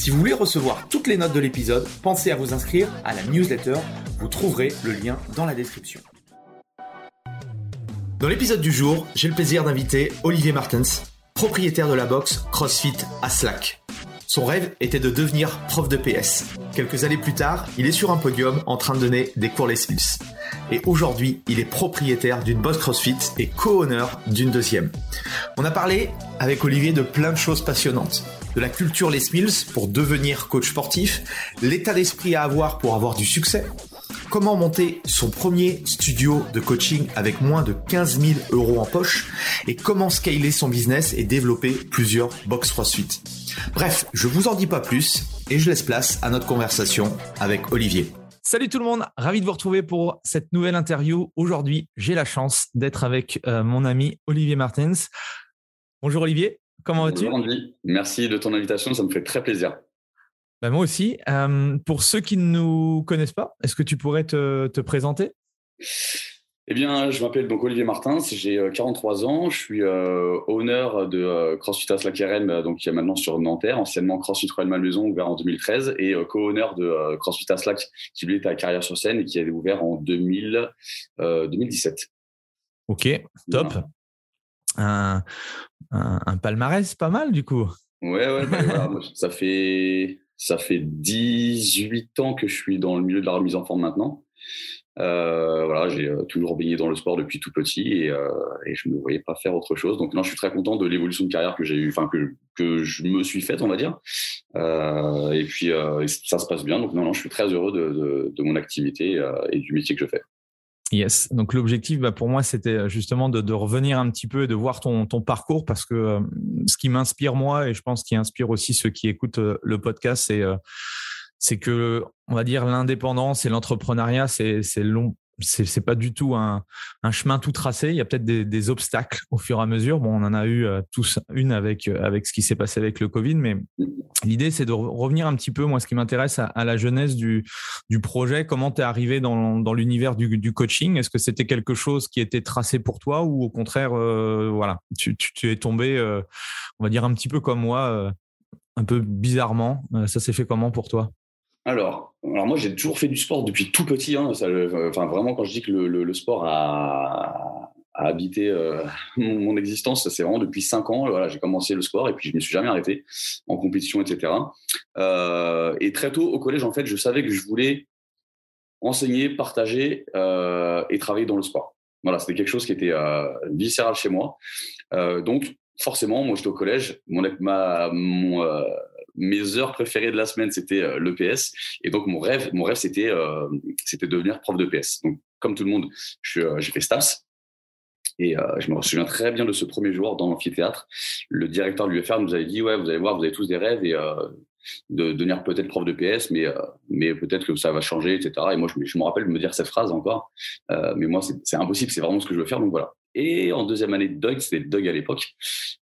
Si vous voulez recevoir toutes les notes de l'épisode, pensez à vous inscrire à la newsletter. Vous trouverez le lien dans la description. Dans l'épisode du jour, j'ai le plaisir d'inviter Olivier Martens, propriétaire de la boxe CrossFit à Slack. Son rêve était de devenir prof de PS. Quelques années plus tard, il est sur un podium en train de donner des cours Les Mills. Et aujourd'hui, il est propriétaire d'une boxe CrossFit et co-owner d'une deuxième. On a parlé avec Olivier de plein de choses passionnantes. De la culture Les Mills pour devenir coach sportif, l'état d'esprit à avoir pour avoir du succès, comment monter son premier studio de coaching avec moins de 15 000 euros en poche et comment scaler son business et développer plusieurs box CrossFit. Bref, je vous en dis pas plus et je laisse place à notre conversation avec Olivier. Salut tout le monde, ravi de vous retrouver pour cette nouvelle interview. Aujourd'hui, j'ai la chance d'être avec euh, mon ami Olivier Martens. Bonjour Olivier, comment vas-tu? Merci de ton invitation, ça me fait très plaisir. Bah, moi aussi. Euh, pour ceux qui ne nous connaissent pas, est-ce que tu pourrais te, te présenter? Eh bien, je m'appelle donc Olivier Martins, j'ai 43 euh, ans, je suis euh, owner de euh, CrossFit Aslac RM, donc qui est maintenant sur Nanterre, anciennement CrossFit Royal Malmaison, ouvert en 2013, et co-owner de CrossFit Aslac, qui lui est à Carrière sur Seine et qui a été ouvert en 2000, 2017. Ok, top. Un, un, palmarès pas mal du coup. Ouais, ouais, bah, ça fait ça fait 18 ans que je suis dans le milieu de la remise en forme maintenant. Euh, voilà, j'ai euh, toujours baigné dans le sport depuis tout petit et, euh, et je ne me voyais pas faire autre chose. Donc non, je suis très content de l'évolution de carrière que j'ai eu, enfin que que je me suis faite, on va dire. Euh, et puis ça se passe bien. Donc non, non, je suis très heureux de, de, de mon activité et du métier que je fais. Yes. Donc l'objectif, bah, pour moi, c'était justement de, de, revenir un petit peu et de voir ton, ton parcours parce que ce qui m'inspire moi et je pense qui inspire aussi ceux qui écoutent le podcast, c'est c'est que on va dire l'indépendance et l'entrepreneuriat, c'est long. C'est pas du tout un, chemin tout tracé. Il y a peut-être des, obstacles au fur et à mesure. Bon, on en a eu euh, tous une avec euh, avec ce qui s'est passé avec le Covid, mais l'idée c'est de revenir un petit peu. Moi, ce qui m'intéresse à, la jeunesse du projet. Comment tu es arrivé dans, l'univers du, coaching? Est-ce que c'était quelque chose qui était tracé pour toi ou au contraire, euh, voilà, tu, es tombé, on va dire un petit peu comme moi, un peu bizarrement. ça s'est fait comment pour toi? Alors, alors moi j'ai toujours fait du sport depuis tout petit. Hein, ça, enfin vraiment quand je dis que le, sport a, habité euh, mon, existence, c'est vraiment depuis cinq ans. Voilà, j'ai commencé le sport et puis je ne me suis jamais arrêté en compétition, etc. Euh, et très tôt au collège, en fait, je savais que je voulais enseigner, partager euh, et travailler dans le sport. Voilà, c'était quelque chose qui était euh, viscéral chez moi. Euh, donc forcément, moi j'étais au collège, mon, ma, mon mes heures préférées de la semaine, c'était euh, l'EPS. Et donc, mon rêve, mon rêve, c'était, euh, c'était devenir prof d'EPS. Donc, comme tout le monde, euh, j'ai fait STAPS. Et je me souviens très bien de ce premier jour dans l'amphithéâtre. Le directeur de l'UFR nous avait dit, ouais, vous allez voir, vous avez tous des rêves et de devenir peut-être prof de PS, mais, mais peut-être que ça va changer, etc. Et moi, je, je, me rappelle de me dire cette phrase encore. mais moi, c'est impossible, c'est vraiment ce que je veux faire. Donc voilà. Et en deuxième année de Doug, c'était Doug à l'époque,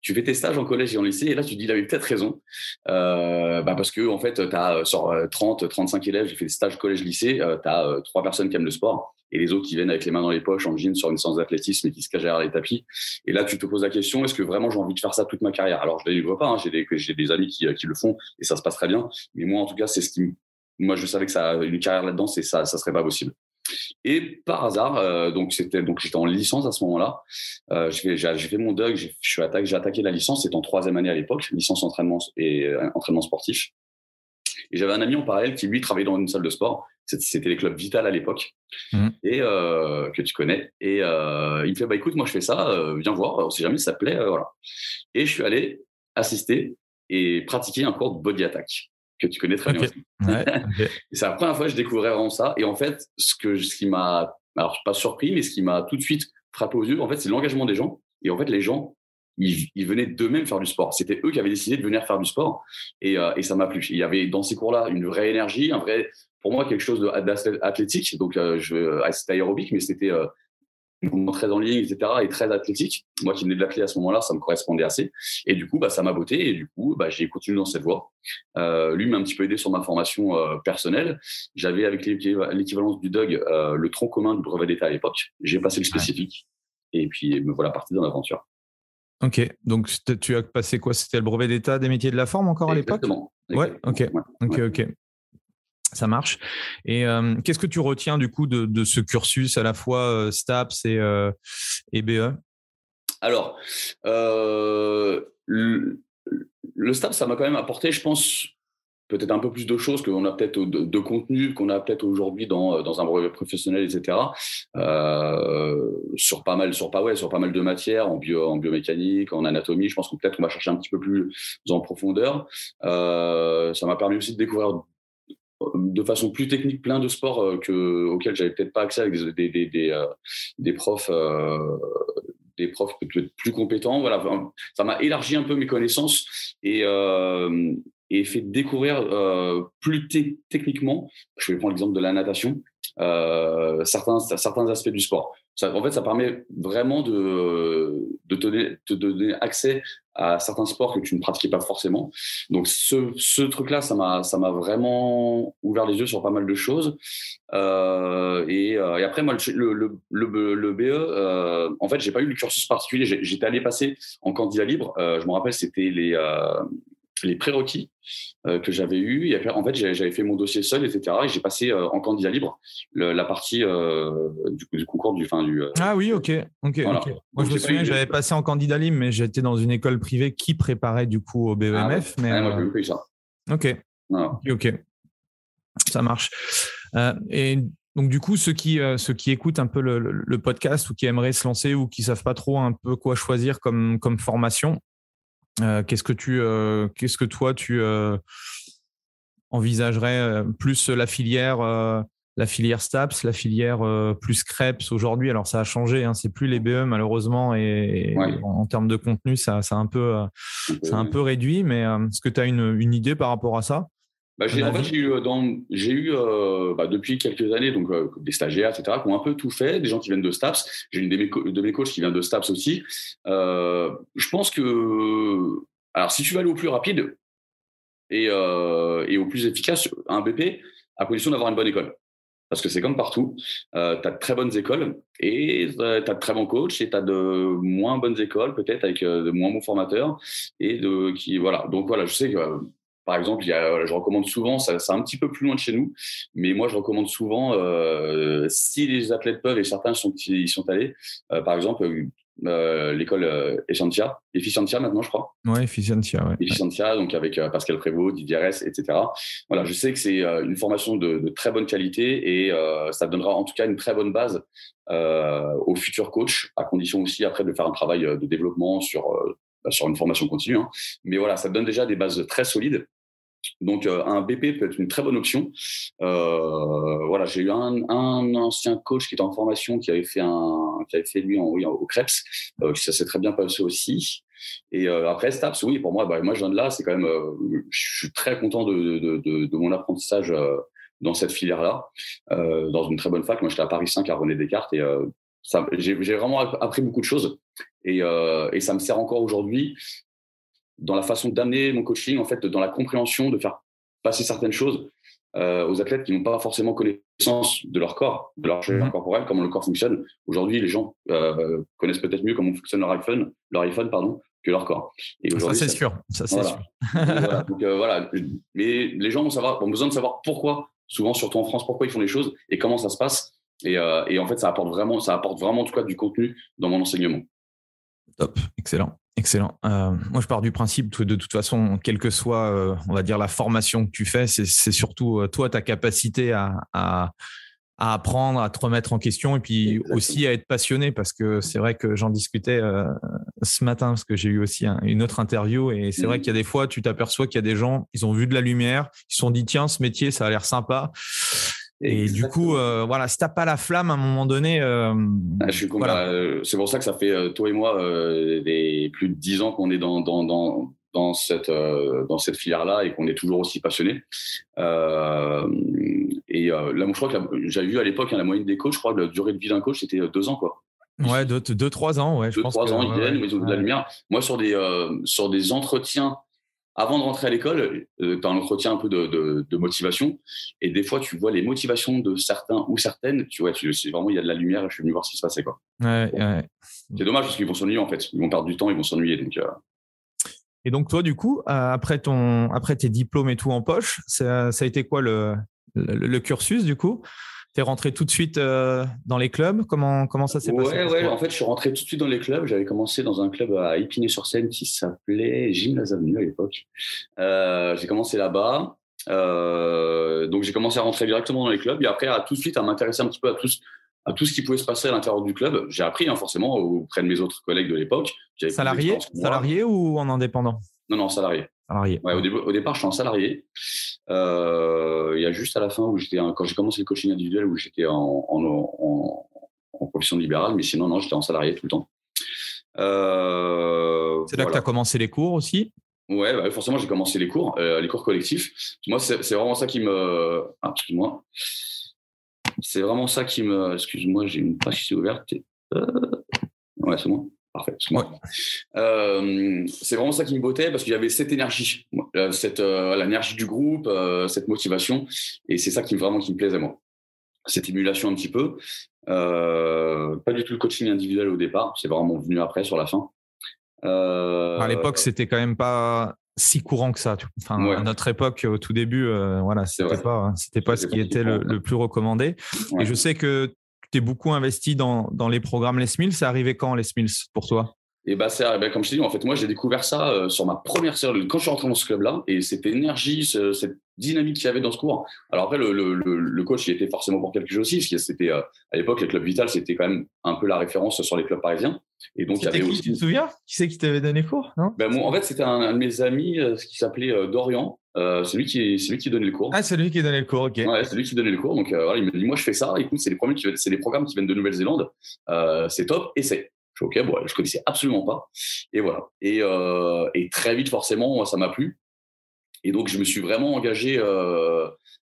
tu fais tes stages en collège et en lycée, et là tu dis, il avait peut-être raison. Euh, bah parce que en fait, tu as sur 30, 35 élèves, j'ai fait des stages collège-lycée, euh, tu as euh, trois personnes qui aiment le sport, et les autres qui viennent avec les mains dans les poches en jean sur une séance d'athlétisme et qui se cachent derrière les tapis. Et là, tu te poses la question, est-ce que vraiment j'ai envie de faire ça toute ma carrière? Alors, je ne vois pas, hein, j'ai des, amis qui, qui, le font, et ça se passe très bien. Mais moi, en tout cas, c'est ce qui... Moi, je savais que ça, une carrière là-dedans, c'est ça, ça serait pas possible. Et par hasard, donc c'était donc j'étais en licence à ce moment-là. j'ai fait, mon j'ai attaqué, j'ai attaqué la licence. C'était en troisième année à l'époque, licence entraînement et entraînement sportif. Et j'avais un ami en parallèle qui lui travaillait dans une salle de sport. C'était les clubs Vital à l'époque mmh. et que tu connais. Et il me fait bah écoute, moi je fais ça, viens voir. On sait jamais si ça plaît, voilà. Et je suis allé assister et pratiquer un cours de body attack que tu connais très bien. c'est la première fois que je découvrais vraiment ça. Et en fait, ce, que, ce qui m'a, alors pas surpris, mais ce qui m'a tout de suite frappé aux yeux, en fait, c'est l'engagement des gens. Et en fait, les gens, ils, venaient d'eux-mêmes faire du sport. C'était eux qui avaient décidé de venir faire du sport. Et, euh, et ça m'a plu. Il y avait dans ces cours-là une vraie énergie, un vrai, pour moi, quelque chose d'athlétique. Donc, euh, je, ah, c'était aérobique, mais c'était euh, très en ligne, etc., et très athlétique. Moi qui venais de l'athlète à ce moment-là, ça me correspondait assez. Et du coup, bah, ça m'a botté, et du coup, bah, j'ai continué dans cette voie. Euh, lui m'a un petit peu aidé sur ma formation euh, personnelle. J'avais avec l'équivalence du DUG euh, le tronc commun du brevet d'État à l'époque. J'ai passé le spécifique, et puis me voilà parti dans l'aventure. Ok, donc tu as passé quoi? C'était le brevet d'État des métiers de la forme encore à l'époque? Exactement. Ouais, ok, ok, ok. Ça marche. Et qu'est-ce que tu retiens du coup de, ce cursus à la fois STAPS et, et BE Alors, le, STAPS, ça m'a quand même apporté, je pense, peut-être un peu plus de choses qu'on a peut-être de, contenu qu'on a peut-être aujourd'hui dans, dans un brevet professionnel, etc. sur pas mal, sur pas ouais, sur pas mal de matières, en bio, en biomécanique, en anatomie. Je pense qu'on peut-être on va chercher un petit peu plus en profondeur. ça m'a permis aussi de découvrir de façon plus technique plein de sports euh, que, auxquels j'avais peut-être pas accès avec des, des, des, euh, des profs euh, des profs peut-être plus compétents. Voilà, ça m'a élargi un peu mes connaissances et, et fait découvrir plus techniquement. Je vais prendre l'exemple de la natation. certains, certains aspects du sport. En fait, ça permet vraiment de, de te donner accès à certains sports que tu ne pratiquais pas forcément. Donc ce, ce truc-là, ça m'a ça m'a vraiment ouvert les yeux sur pas mal de choses. Euh, et, euh, et, après moi le le, le, le BE, euh, en fait j'ai pas eu le cursus particulier. J'étais allé passer en candidat libre. Euh, je me rappelle c'était les euh, les prérequis euh, que j'avais eu. Et après, en fait, j'avais fait mon dossier seul, etc. Et j'ai passé euh, en candidat libre la partie euh, du, concours du, fin, du. ah oui, ok, ok. Moi, je me souviens, j'avais passé en candidat libre, mais j'étais dans une école privée qui préparait du coup au BEMF. Ah mais, moi, j'ai eu ça. Ok. Ok. Ça marche. et donc du coup, ceux qui, ceux qui écoutent un peu le, podcast ou qui aimeraient se lancer ou qui savent pas trop un peu quoi choisir comme, comme formation, qu'est-ce que tu, euh, qu'est-ce que toi tu euh, envisagerais plus la filière, la filière STAPS, la filière plus CREPS aujourd'hui? Alors ça a changé, hein, c'est plus les BE malheureusement et, en, termes de contenu ça, ça a un peu, ça un peu réduit. Mais est-ce que tu as une, une idée par rapport à ça? Bah, j'ai, en fait, j'ai eu, dans, j'ai eu bah, depuis quelques années donc des stagiaires, etc., qui ont un peu tout fait, des gens qui viennent de STAPS. J'ai une de mes, de mes coachs qui vient de STAPS aussi. Euh, je pense que, alors, si tu veux aller au plus rapide et, euh, et au plus efficace, un BP, à condition d'avoir une bonne école. Parce que c'est comme partout, euh, tu as de très bonnes écoles et tu as de très bons coachs et tu as de moins bonnes écoles, peut-être avec de moins bons formateurs. Et de, qui, voilà. Donc voilà, je sais que par exemple, il y a, je recommande souvent, ça, c'est un petit peu plus loin de chez nous, mais moi je recommande souvent, euh, si les athlètes peuvent et certains sont, ils sont allés, euh, par exemple, euh, l'école euh, Efficientia, Efficientia maintenant, je crois. Ouais, Efficientia, ouais. Efficientia, donc avec euh, Pascal Prévost, Didier R.S., etc. Voilà, je sais que c'est une formation de, de, très bonne qualité et ça donnera en tout cas une très bonne base aux futurs coachs, à condition aussi après de faire un travail de développement sur bah, sur une formation continue. Hein. Mais voilà, ça donne déjà des bases très solides. Donc euh, un BP peut être une très bonne option. Euh, voilà, j'ai eu un, ancien coach qui était en formation qui avait fait un, qui avait fait lui en, oui, au Krebs, euh, ça s'est très bien passé aussi. Et euh, après Staps, oui, pour moi, bah, moi je viens de là, c'est quand même, euh, je suis très content de, de, de, de mon apprentissage dans cette filière-là, dans une très bonne fac. Moi, j'étais à Paris 5 à René Descartes et j'ai vraiment appris beaucoup de choses et, euh, et ça me sert encore aujourd'hui dans la façon d'amener mon coaching, en fait, dans la compréhension, de faire passer certaines choses euh, aux athlètes qui n'ont pas forcément connaissance de leur corps, de leur mmh. corporel, comment le corps fonctionne. Aujourd'hui, les gens euh, connaissent peut-être mieux comment fonctionne leur iPhone, leur iPhone pardon, que leur corps. Et ça, c'est sûr. Ça, c'est sûr. voilà. Donc, euh, voilà. Mais les gens vont, savoir, ont besoin de savoir pourquoi, souvent, surtout en France, pourquoi ils font les choses et comment ça se passe. Et, et, en fait, ça apporte vraiment, ça apporte vraiment en tout cas du contenu dans mon enseignement. Top, excellent. Excellent. Euh, moi, je pars du principe que de toute façon, quelle que soit, euh, on va dire, la formation que tu fais, c'est surtout euh, toi, ta capacité à, à, à, apprendre, à te remettre en question et puis aussi à être passionné parce que c'est vrai que j'en discutais ce matin parce que j'ai eu aussi une autre interview et c'est vrai mmh. qu'il y a des fois, tu t'aperçois qu'il y a des gens, ils ont vu de la lumière, ils se sont dit, tiens, ce métier, ça a l'air sympa. Et du coup, euh, voilà, si t'as pas la flamme à un moment donné. Euh, ah, je suis voilà. Euh, c'est pour ça que ça fait toi et moi des plus de dix ans qu'on est dans, dans, dans, dans cette, dans cette filière-là et qu'on est toujours aussi passionné. et là, je crois que j'avais vu à l'époque hein, la moyenne des coachs, je crois que la durée de vie d'un coach c'était deux ans, quoi. Ouais, deux, deux, trois ans, ouais. Deux, trois ans, ils viennent, ils ont de la lumière. Moi, sur des, sur des entretiens avant de rentrer à l'école, euh, tu as un entretien un peu de, motivation. Et des fois, tu vois les motivations de certains ou certaines. Tu vois, c'est vraiment, il y a de la lumière. Je suis venu voir ce qui se passait. Quoi. C'est dommage parce qu'ils vont s'ennuyer, en fait. Ils vont perdre du temps, ils vont s'ennuyer. Donc, euh. Et donc, toi, du coup, euh, après, ton, après tes diplômes et tout en poche, ça, ça a été quoi le, le cursus, du coup? Tu es rentré tout de suite euh, dans les clubs? Comment, comment ça s'est passé Ouais, en fait, je suis rentré tout de suite dans les clubs. J'avais commencé dans un club à Épinay-sur-Seine qui s'appelait Gymnase Avenue à l'époque. Euh, j'ai commencé là-bas. Euh, donc, j'ai commencé à rentrer directement dans les clubs et après, à tout de suite, à m'intéresser un petit peu à tout, à tout ce qui pouvait se passer à l'intérieur du club. J'ai appris, hein, forcément, auprès de mes autres collègues de l'époque. Salarié, salarié ou en indépendant? Non, non, salarié. Salarié. Ouais, au, départ, je suis en salarié. Euh, il y a juste à la fin où j'étais, quand j'ai commencé le coaching individuel, où j'étais en, en, profession libérale, mais sinon, non, j'étais en salarié tout le temps. Euh, c'est là que tu as commencé les cours aussi? Ouais, bah, forcément, j'ai commencé les cours, euh, les cours collectifs. Moi, c'est vraiment ça qui me. Ah, excuse-moi. C'est vraiment ça qui me. Excuse-moi, j'ai une page qui s'est ouverte. Ouais, c'est moi. Parfait. Euh, c'est vraiment ça qui me bottait parce qu'il y avait cette énergie, euh, cette euh, l'énergie du groupe, cette motivation, et c'est ça qui vraiment qui me plaisait moi. Cette émulation un petit peu. pas du tout le coaching individuel au départ, c'est vraiment venu après sur la fin. à l'époque, c'était quand même pas si courant que ça. Enfin, à notre époque, au tout début, voilà, c'était pas, c'était pas ce qui était le, le, plus recommandé. Et je sais que tu es beaucoup investi dans, dans, les programmes Les Mills. C'est arrivé quand Les Mills pour toi? Et bah, c'est bah, comme je t'ai dit, en fait, moi, j'ai découvert ça euh, sur ma première série quand je suis rentré dans ce club-là, et cette énergie, cette dynamique qu'il y avait dans ce cours. Alors après, le, le, le, coach, il était forcément pour quelque chose aussi, parce que c'était euh, à l'époque, les clubs Vital, c'était quand même un peu la référence sur les clubs parisiens. Et donc, il y avait aussi. Tu te souviens? Qui c'est qui t'avait donné cours non? Ben, En fait, c'était un, de mes amis euh, qui s'appelait Dorian. c'est lui qui, c'est lui qui donnait le cours. Ah, c'est lui qui donnait le cours, ok. Ouais, c'est lui qui donnait le cours. Donc voilà, il me dit, moi, je fais ça. Écoute, c'est les programmes qui, c'est les programmes qui viennent de Nouvelle-Zélande. c'est top, essaye. Je ok, bon, je connaissais absolument pas. Et voilà. Et, euh, très vite, forcément, ça m'a plu. Et donc, je me suis vraiment engagé euh,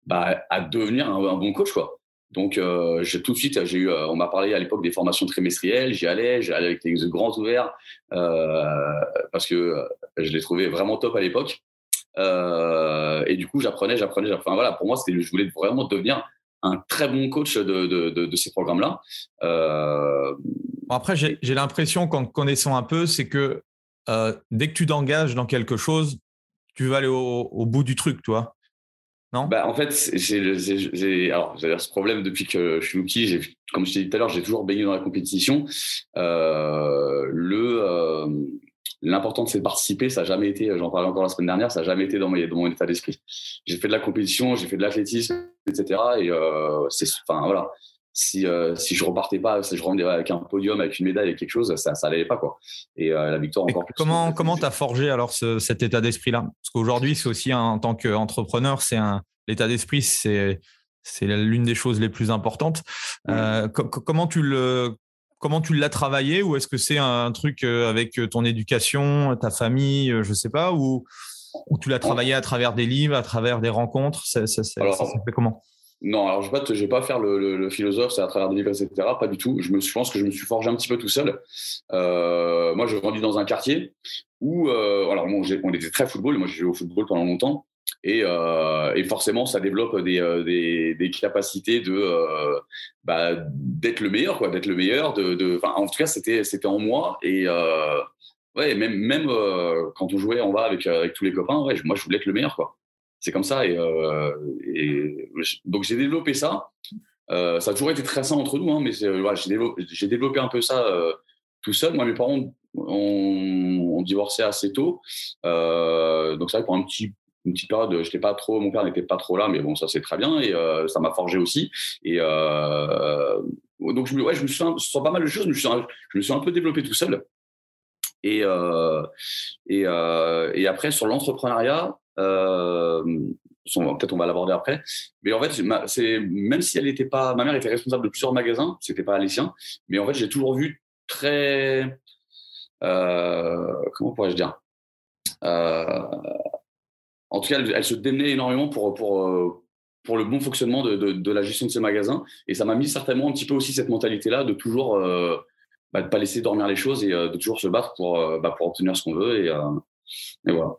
bah, à devenir un, bon coach, quoi. Donc, euh, tout de suite, j'ai eu, on m'a parlé à l'époque des formations trimestrielles. J'y allais, j'y allais avec les yeux grands ouverts parce que je les trouvais vraiment top à l'époque. et du coup, j'apprenais, j'apprenais, j'apprenais. Voilà, pour moi, c'était, je voulais vraiment devenir un très bon coach de, de, de, ces programmes-là. Euh... après, j'ai l'impression qu'en connaissant un peu, c'est que euh, dès que tu t'engages dans quelque chose, tu vas aller au, bout du truc, toi. Non? Bah, En fait, j'ai ce problème depuis que je suis rookie. Comme je t'ai dit tout à l'heure, j'ai toujours baigné dans la compétition. Euh, le, l'important c'est de participer. Ça n'a jamais été, j'en parlais encore la semaine dernière, ça n'a jamais été dans, dans mon état d'esprit. J'ai fait de la compétition, j'ai fait de l'athlétisme, etc. Et euh, c'est, enfin voilà, si euh, si je repartais pas, si je revenais avec un podium, avec une médaille, avec quelque chose, ça ça n'allait pas quoi. Et euh, la victoire encore. plus comment comment t'as forgé alors cet état d'esprit là Parce qu'aujourd'hui c'est aussi en tant qu'entrepreneur, c'est un l'état d'esprit, c'est c'est l'une des choses les plus importantes. comment tu le comment tu l'as travaillé ou est-ce que c'est un truc avec ton éducation, ta famille, je sais pas, ou, ou tu l'as travaillé à travers des livres, à travers des rencontres Ça, fait comment? non, alors je ne vais, pas faire le, philosophe, c'est à travers des livres, etc. Pas du tout. Je, me, je pense que je me suis forgé un petit peu tout seul. moi, je grandis dans un quartier où, alors bon, on était très football. Moi, j'ai joué au football pendant longtemps. Et, euh, et, forcément, ça développe des, euh, des, des capacités de euh, bah, d'être le meilleur, quoi, d'être le meilleur. De, de en tout cas, c'était c'était en moi et euh, ouais, même même euh, quand on jouait en bas avec avec tous les copains, ouais, moi je voulais être le meilleur, quoi. C'est comme ça et, et donc j'ai développé ça. ça a toujours été très sain entre nous, hein, mais voilà, j'ai développé, un peu ça tout seul. Moi, mes parents ont, divorcé assez tôt. donc, vrai, pour un petit une petite période, j'étais pas trop, mon père n'était pas trop là, mais bon, ça c'est très bien et ça m'a forgé aussi. Et donc je me, ouais, je me suis pas mal de choses, je me suis, je me suis un peu développé tout seul. Et, euh, euh, et, après, sur l'entrepreneuriat, euh, peut-être on va l'aborder après, mais en fait, même si elle n'était pas, ma mère était responsable de plusieurs magasins, c'était pas les siens, mais en fait, j'ai toujours vu très, comment pourrais-je dire, en tout cas, elle, se démenait énormément pour pour pour le bon fonctionnement de, de, la gestion de ces magasins. Et ça m'a mis certainement un petit peu aussi cette mentalité-là de toujours bah, de pas laisser dormir les choses et euh, de toujours se battre pour, euh, bah, pour obtenir ce qu'on veut. Et, euh, et voilà.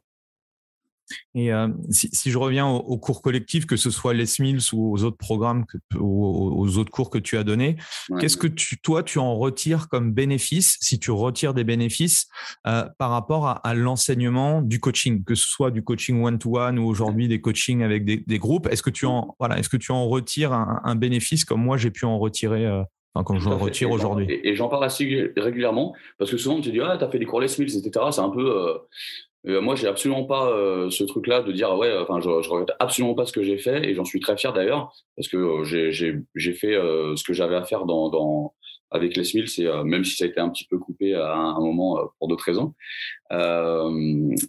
Et si, si, je reviens au, cours collectif, que ce soit les Mills ou aux autres programmes, que, aux, aux, autres cours que tu as donnés, qu'est-ce que tu, toi, tu en retires comme bénéfice, si tu retires des bénéfices par rapport à, à l'enseignement du coaching, que ce soit du coaching one-to-one ou aujourd'hui des coachings avec des, des groupes Est-ce que tu en voilà, est-ce que tu en retires un, un bénéfice comme moi j'ai pu en retirer euh, Enfin, quand je retire aujourd'hui. Et, j'en parle assez régulièrement parce que souvent on te dit ah t'as fait des cours Les Mills etc. C'est un peu euh, euh, moi j'ai absolument pas euh, ce truc là de dire ouais enfin je, je regrette absolument pas ce que j'ai fait et j'en suis très fier d'ailleurs parce que j'ai j'ai fait ce que j'avais à faire dans, dans avec Les Mills et même si ça a été un petit peu coupé à un, moment pour d'autres raisons.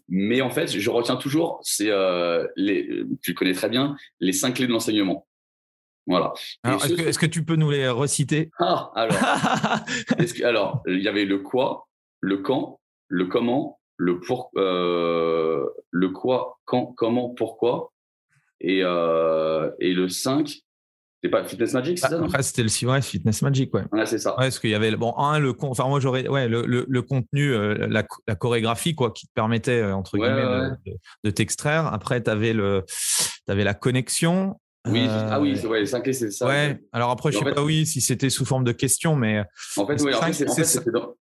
mais en fait je retiens toujours c'est les tu connais très bien les cinq clés de l'enseignement. Voilà. est-ce, que, tu peux nous les reciter? Ah, alors. alors, il y avait le quoi, le quand, le comment, le pour, euh, le quoi, quand, comment, pourquoi, et, euh, et le 5, c'est pas Fitness Magic, c'est bah, ça Après, c'était le 6, ouais, Fitness Magic, ouais. Ouais, c'est ça. Ouais, parce qu'il y avait, bon, un, le, enfin, moi, j'aurais, ouais, le, le, contenu, euh, la, la, chorégraphie, quoi, qui te permettait, entre guillemets, de, de, t'extraire. Après, tu avais, le, avais la connexion, oui, ah oui, euh, ouais, les 5 clés, c'est ça. Ouais, alors après, je sais pas oui, si c'était sous forme de questions, mais. En fait, ouais, en fait,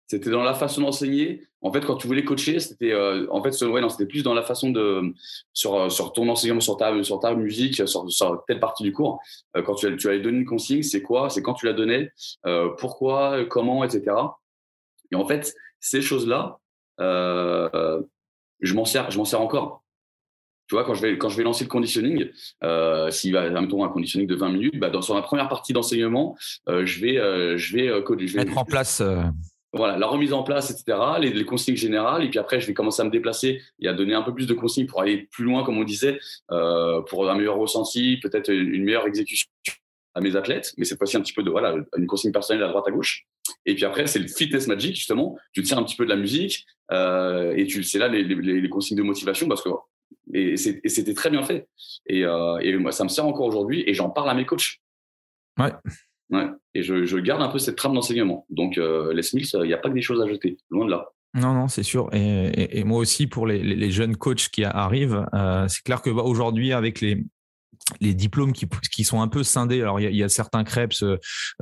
c'était dans, la façon d'enseigner. En fait, quand tu voulais coacher, c'était euh, en fait, ouais, c'était plus dans la façon de sur euh, sur ton enseignement, sur ta sur ta musique, sur, sur telle partie du cours. quand tu, tu allais donner une consigne, c'est quoi C'est quand tu la donnais, pourquoi, comment, etc. Et en fait, ces choses-là, je m'en sers, je m'en sers encore tu vois, quand je vais, quand je vais lancer le conditioning, euh, s'il va, mettons, un conditioning de 20 minutes, bah, dans, sur la première partie d'enseignement, euh, je vais, euh, je vais, je vais mettre en place. Euh, voilà, la remise en place, etc., les, les, consignes générales, et puis après, je vais commencer à me déplacer et à donner un peu plus de consignes pour aller plus loin, comme on disait, euh, pour un meilleur ressenti, peut-être une meilleure exécution à mes athlètes, mais cette fois-ci un petit peu de voilà une consigne personnelle à droite à gauche. Et puis après, c'est le fitness magic justement. Tu tiens un petit peu de la musique euh, et tu c'est là les, les, les, consignes de motivation parce que et, c'était très bien fait. Et, euh, et, moi, ça me sert encore aujourd'hui et j'en parle à mes coachs. Ouais. Ouais. Et je, je garde un peu cette trame d'enseignement. Donc, euh, les Smiths, il n'y a pas que des choses à jeter, loin de là. Non, non, c'est sûr. Et, et, moi aussi, pour les, les, jeunes coachs qui arrivent, euh, c'est clair que bah, aujourd'hui, avec les, les diplômes qui, qui sont un peu scindés. Alors, il y a, certains crêpes, euh,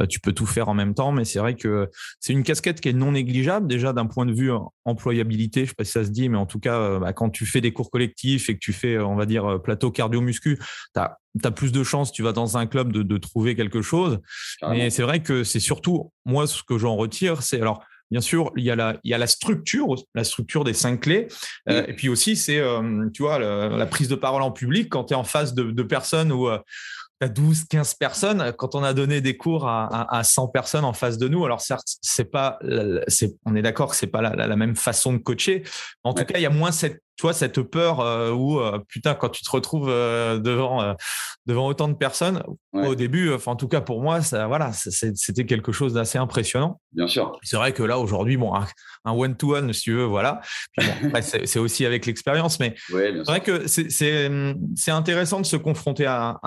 tu peux tout faire en même temps, mais c'est vrai que c'est une casquette qui est non négligeable, déjà d'un point de vue employabilité, je sais pas si ça se dit, mais en tout cas, euh, bah, quand tu fais des cours collectifs et que tu fais, on va dire, plateau cardio-muscu, tu as, plus de chances, tu vas dans un club de, de trouver quelque chose. Mais c'est vrai que c'est surtout, moi, ce que j'en retire, c'est alors, Bien sûr, il y a la, il y a la structure, la structure des cinq clés. Euh, et puis aussi, c'est, euh, tu vois, la, prise de parole en public quand tu es en face de, personnes où euh, tu as 12, 15 personnes. Quand on a donné des cours à, 100 personnes en face de nous, alors certes, c'est pas, c'est, on est d'accord que c'est pas la, même façon de coacher. En tout cas, il y a moins cette tu vois cette peur euh, où euh, putain quand tu te retrouves euh, devant devant autant de personnes au début enfin en tout cas pour moi ça voilà c'était quelque chose d'assez impressionnant. Bien sûr. C'est vrai que là aujourd'hui bon un one to one si tu veux voilà. C'est aussi avec l'expérience mais c'est vrai que c'est intéressant de se confronter à,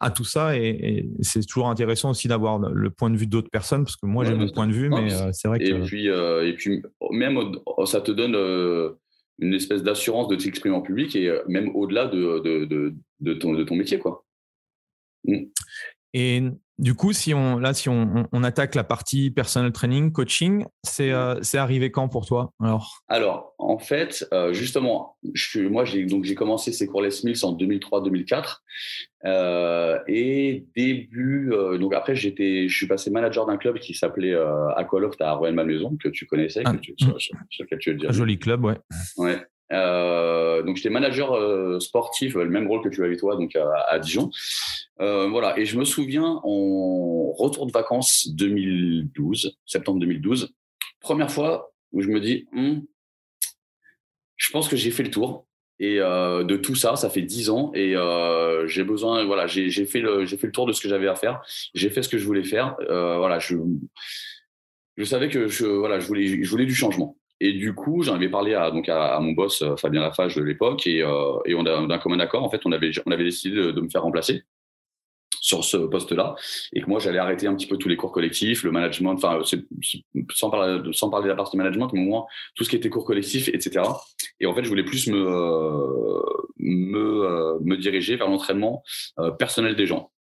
à, tout ça et, c'est toujours intéressant aussi d'avoir le point de vue d'autres personnes parce que moi j'ai mon point de vue mais c'est vrai que et puis et puis même ça te donne une espèce d'assurance de t'exprimer en public et euh, même au-delà de, de, de, ton, de ton métier. Quoi. Mm. Et du coup, si on, là, si on, attaque la partie personal training, coaching, c'est euh, arrivé quand pour toi alors? Alors, en fait, euh, justement, je, moi, j'ai commencé ces cours Les Mills en 2003-2004 euh, et début, donc après, je suis passé manager d'un club qui s'appelait Aqualoft à Royal Malmaison que tu connaissais, ah, tu, sur, lequel tu veux dire. Un joli club, ouais. Ouais. Euh, donc j'étais manager euh, sportif, le même rôle que tu avais toi, donc à, Dijon. Euh, voilà, et je me souviens en retour de vacances 2012, septembre 2012, première fois où je me dis, hmm, je pense que j'ai fait le tour. Et de tout ça, ça fait dix ans et j'ai besoin, voilà, j'ai fait le, tour de ce que j'avais à faire. J'ai fait ce que je voulais faire. voilà, je, savais que voilà, je voulais du changement. Et du coup, j'en avais parlé à, donc à, mon boss euh, Fabien Lafage de l'époque, et, euh, et on a d'un commun accord, en fait, on avait, on avait décidé de, me faire remplacer sur ce poste-là, et que moi j'allais arrêter un petit peu tous les cours collectifs, le management, enfin sans parler, sans parler de la partie management, mais au moins tout ce qui était cours collectifs, etc. Et en fait, je voulais plus me me, euh, me diriger vers l'entraînement personnel des gens.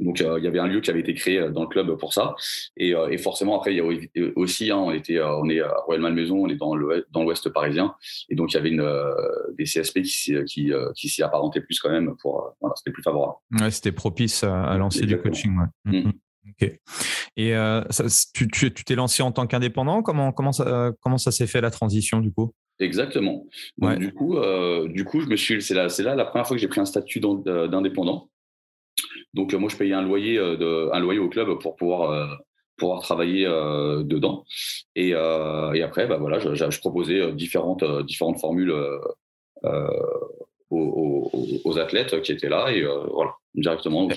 Donc il y avait un lieu qui avait été créé euh, dans le club pour ça. Et, euh, et forcément après il y a aussi, hein, on était, euh, on est à Royal Malmaison, on est dans l'ouest, dans l'ouest parisien. Et donc il y avait une, des CSP qui, qui, qui s'y apparentaient plus quand même pour, voilà, c'était plus favorable. Ouais, c'était propice à, lancer du coaching. Ouais. Mm, mm. Mm. Ok. Et ça, tu, tu, t'es lancé en tant qu'indépendant? Comment, comment ça, comment ça s'est fait la transition du coup? Exactement. Donc, ouais. du coup, du coup, je me suis, c'est là, c'est là la première fois que j'ai pris un statut d'indépendant. Donc moi, je payais un loyer, euh, de, un loyer au club pour pouvoir euh, pouvoir travailler euh, dedans. Et, et, après, bah, voilà, je, je, proposais différentes, différentes formules aux, aux, athlètes qui étaient là et voilà, directement.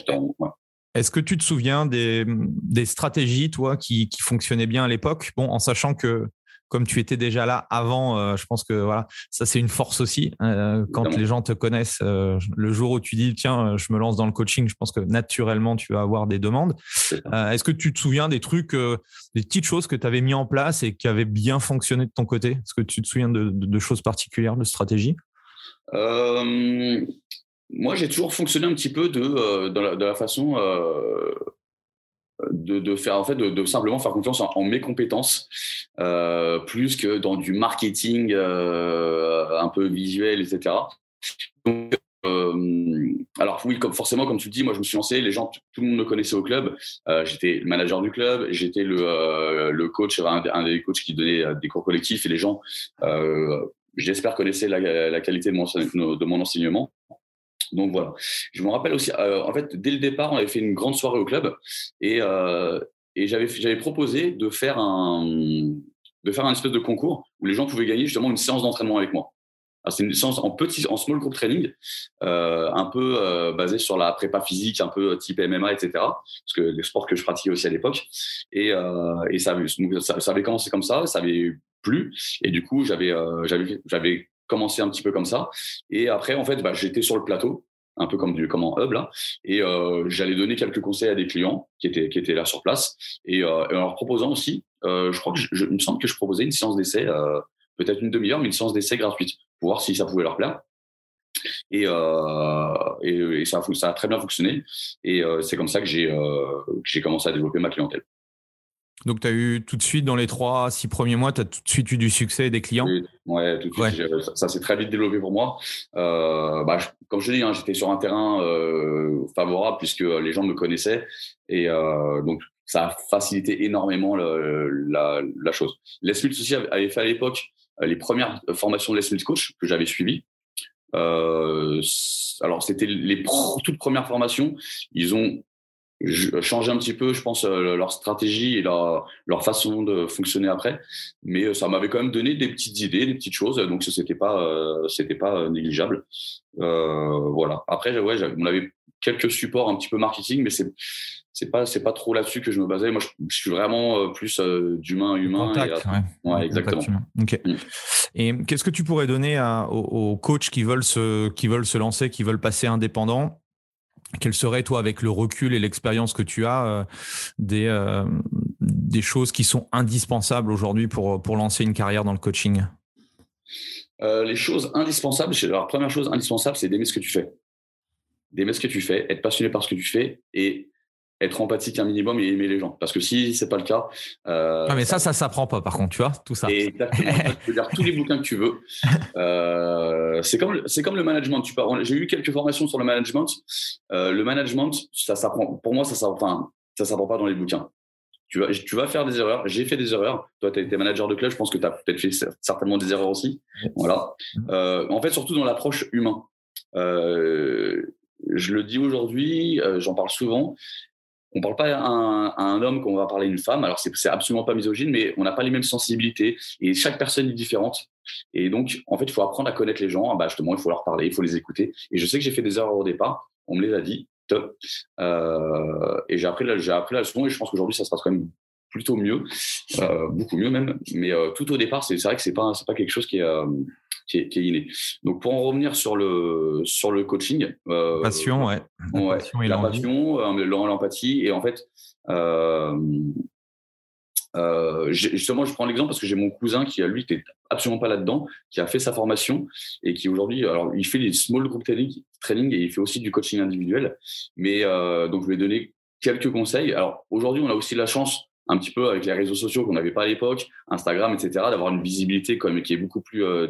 Est-ce que tu te souviens des, des stratégies, toi, qui, qui fonctionnaient bien à l'époque? Bon, en sachant que comme tu étais déjà là avant, euh, je pense que voilà, ça c'est une force aussi. Euh, quand les gens te connaissent, euh, le jour où tu dis tiens, je me lance dans le coaching, je pense que naturellement tu vas avoir des demandes. Est-ce que tu te souviens des trucs, des petites choses que tu avais mis en place et qui avaient bien fonctionné de ton côté? Est-ce que tu te souviens de, choses particulières, de stratégies? Moi, j'ai toujours fonctionné un petit peu de, de, la, façon de, faire en fait de, simplement faire confiance en, mes compétences euh, plus que dans du marketing euh, un peu visuel etc donc euh, alors oui comme forcément comme tu le dis moi je me suis lancé les gens tout le monde me connaissait au club. J'étais le manager du club j'étais le, le coach un, des coachs qui donnait des cours collectifs et les gens j'espère connaissaient la, la qualité de mon, de mon enseignement donc voilà. Je me rappelle aussi, euh, en fait, dès le départ, on avait fait une grande soirée au club et, euh, j'avais, proposé de faire un de faire un espèce de concours où les gens pouvaient gagner justement une séance d'entraînement avec moi. C'est une séance en petit, en small group training, euh, un peu euh, basé sur la prépa physique, un peu type MMA, etc. Parce que les sports que je pratiquais aussi à l'époque. Et, ça, ça, ça, avait commencé comme ça, ça avait plu. Et du coup, j'avais, j'avais, j'avais commencé un petit peu comme ça. Et après, en fait, bah, j'étais sur le plateau, un peu comme du comme en hub là, et euh, j'allais donner quelques conseils à des clients qui étaient qui étaient là sur place, et, euh, en leur proposant aussi, euh, je crois que je, il me semble que je proposais une séance d'essai, peut-être une demi-heure, mais une séance d'essai gratuite pour voir si ça pouvait leur plaire. Et, et, ça, a très bien fonctionné. Et c'est comme ça que j'ai j'ai commencé à développer ma clientèle. Donc, tu as eu tout de suite, dans les trois, six premiers mois, tu as tout de suite eu du succès des clients? Oui, ouais, tout de suite. Ça, s'est très vite développé pour moi. Euh, bah, comme je dis, hein, j'étais sur un terrain euh, favorable puisque les gens me connaissaient. Et euh, donc, ça a facilité énormément la, la, chose. Les Smith aussi avait fait à l'époque les premières formations de Les Smith Coach que j'avais suivies. alors, c'était les toutes premières formations. Ils ont changer un petit peu, je pense, euh, leur stratégie et leur, leur façon de fonctionner après. Mais euh, ça m'avait quand même donné des petites idées, des petites choses. Donc, c'était pas, euh, c'était pas négligeable. Euh, voilà. Après, ouais, on avait quelques supports un petit peu marketing, mais c'est, c'est pas, c'est pas trop là-dessus que je me basais. Moi, je, suis vraiment plus d'humain à humain. Contact, ouais. exactement. Ok. Mm. Et qu'est-ce que tu pourrais donner à, aux, aux, coachs qui veulent se, qui veulent se lancer, qui veulent passer indépendants quelles seraient, toi, avec le recul et l'expérience que tu as, euh, des, euh, des choses qui sont indispensables aujourd'hui pour, pour lancer une carrière dans le coaching? Euh, Les choses indispensables, la première chose indispensable, c'est d'aimer ce que tu fais. D'aimer ce que tu fais, être passionné par ce que tu fais et être empathique un minimum et aimer les gens. Parce que si c'est pas le cas. Euh, mais ça, ça s'apprend pas, par contre, tu vois, tout ça. Exactement. tu peux lire tous les bouquins que tu veux. Euh, c'est comme, c'est comme le management. J'ai eu quelques formations sur le management. Euh, le management, ça s'apprend. Pour moi, ça s'apprend, enfin, ça s'apprend pas dans les bouquins. Tu vas, tu vas faire des erreurs. J'ai fait des erreurs. Toi, tu as été manager de club. Je pense que tu as peut-être fait certainement des erreurs aussi. Voilà. Euh, en fait, surtout dans l'approche humain. Je le dis aujourd'hui, j'en parle souvent. On ne parle pas à un, homme qu'on va parler à une femme. Alors, c'est absolument pas misogyne, mais on n'a pas les mêmes sensibilités et chaque personne est différente. Et donc, en fait, il faut apprendre à connaître les gens. Ah bah, justement, il faut leur parler, il faut les écouter. Et je sais que j'ai fait des erreurs au départ. On me les a dit. Top. Euh, et j'ai appris, j'ai appris la leçon et je pense qu'aujourd'hui, ça se passe quand même plutôt mieux, euh, beaucoup mieux même. Mais tout au départ, c'est vrai que c'est pas, pas quelque chose qui est, qui est, inné. Donc pour en revenir sur le sur le coaching, euh, passion, ouais, la passion, la passion, euh, l'empathie et en fait. Euh, justement, je prends l'exemple parce que j'ai mon cousin qui, lui, qui absolument pas là-dedans, qui a fait sa formation et qui aujourd'hui, alors il fait des small group training, training et il fait aussi du coaching individuel. Mais donc, je vais donner quelques conseils. Alors aujourd'hui, on a aussi la chance un petit peu avec les réseaux sociaux qu'on n'avait pas à l'époque, Instagram, etc., d'avoir une visibilité quand même qui est beaucoup plus euh,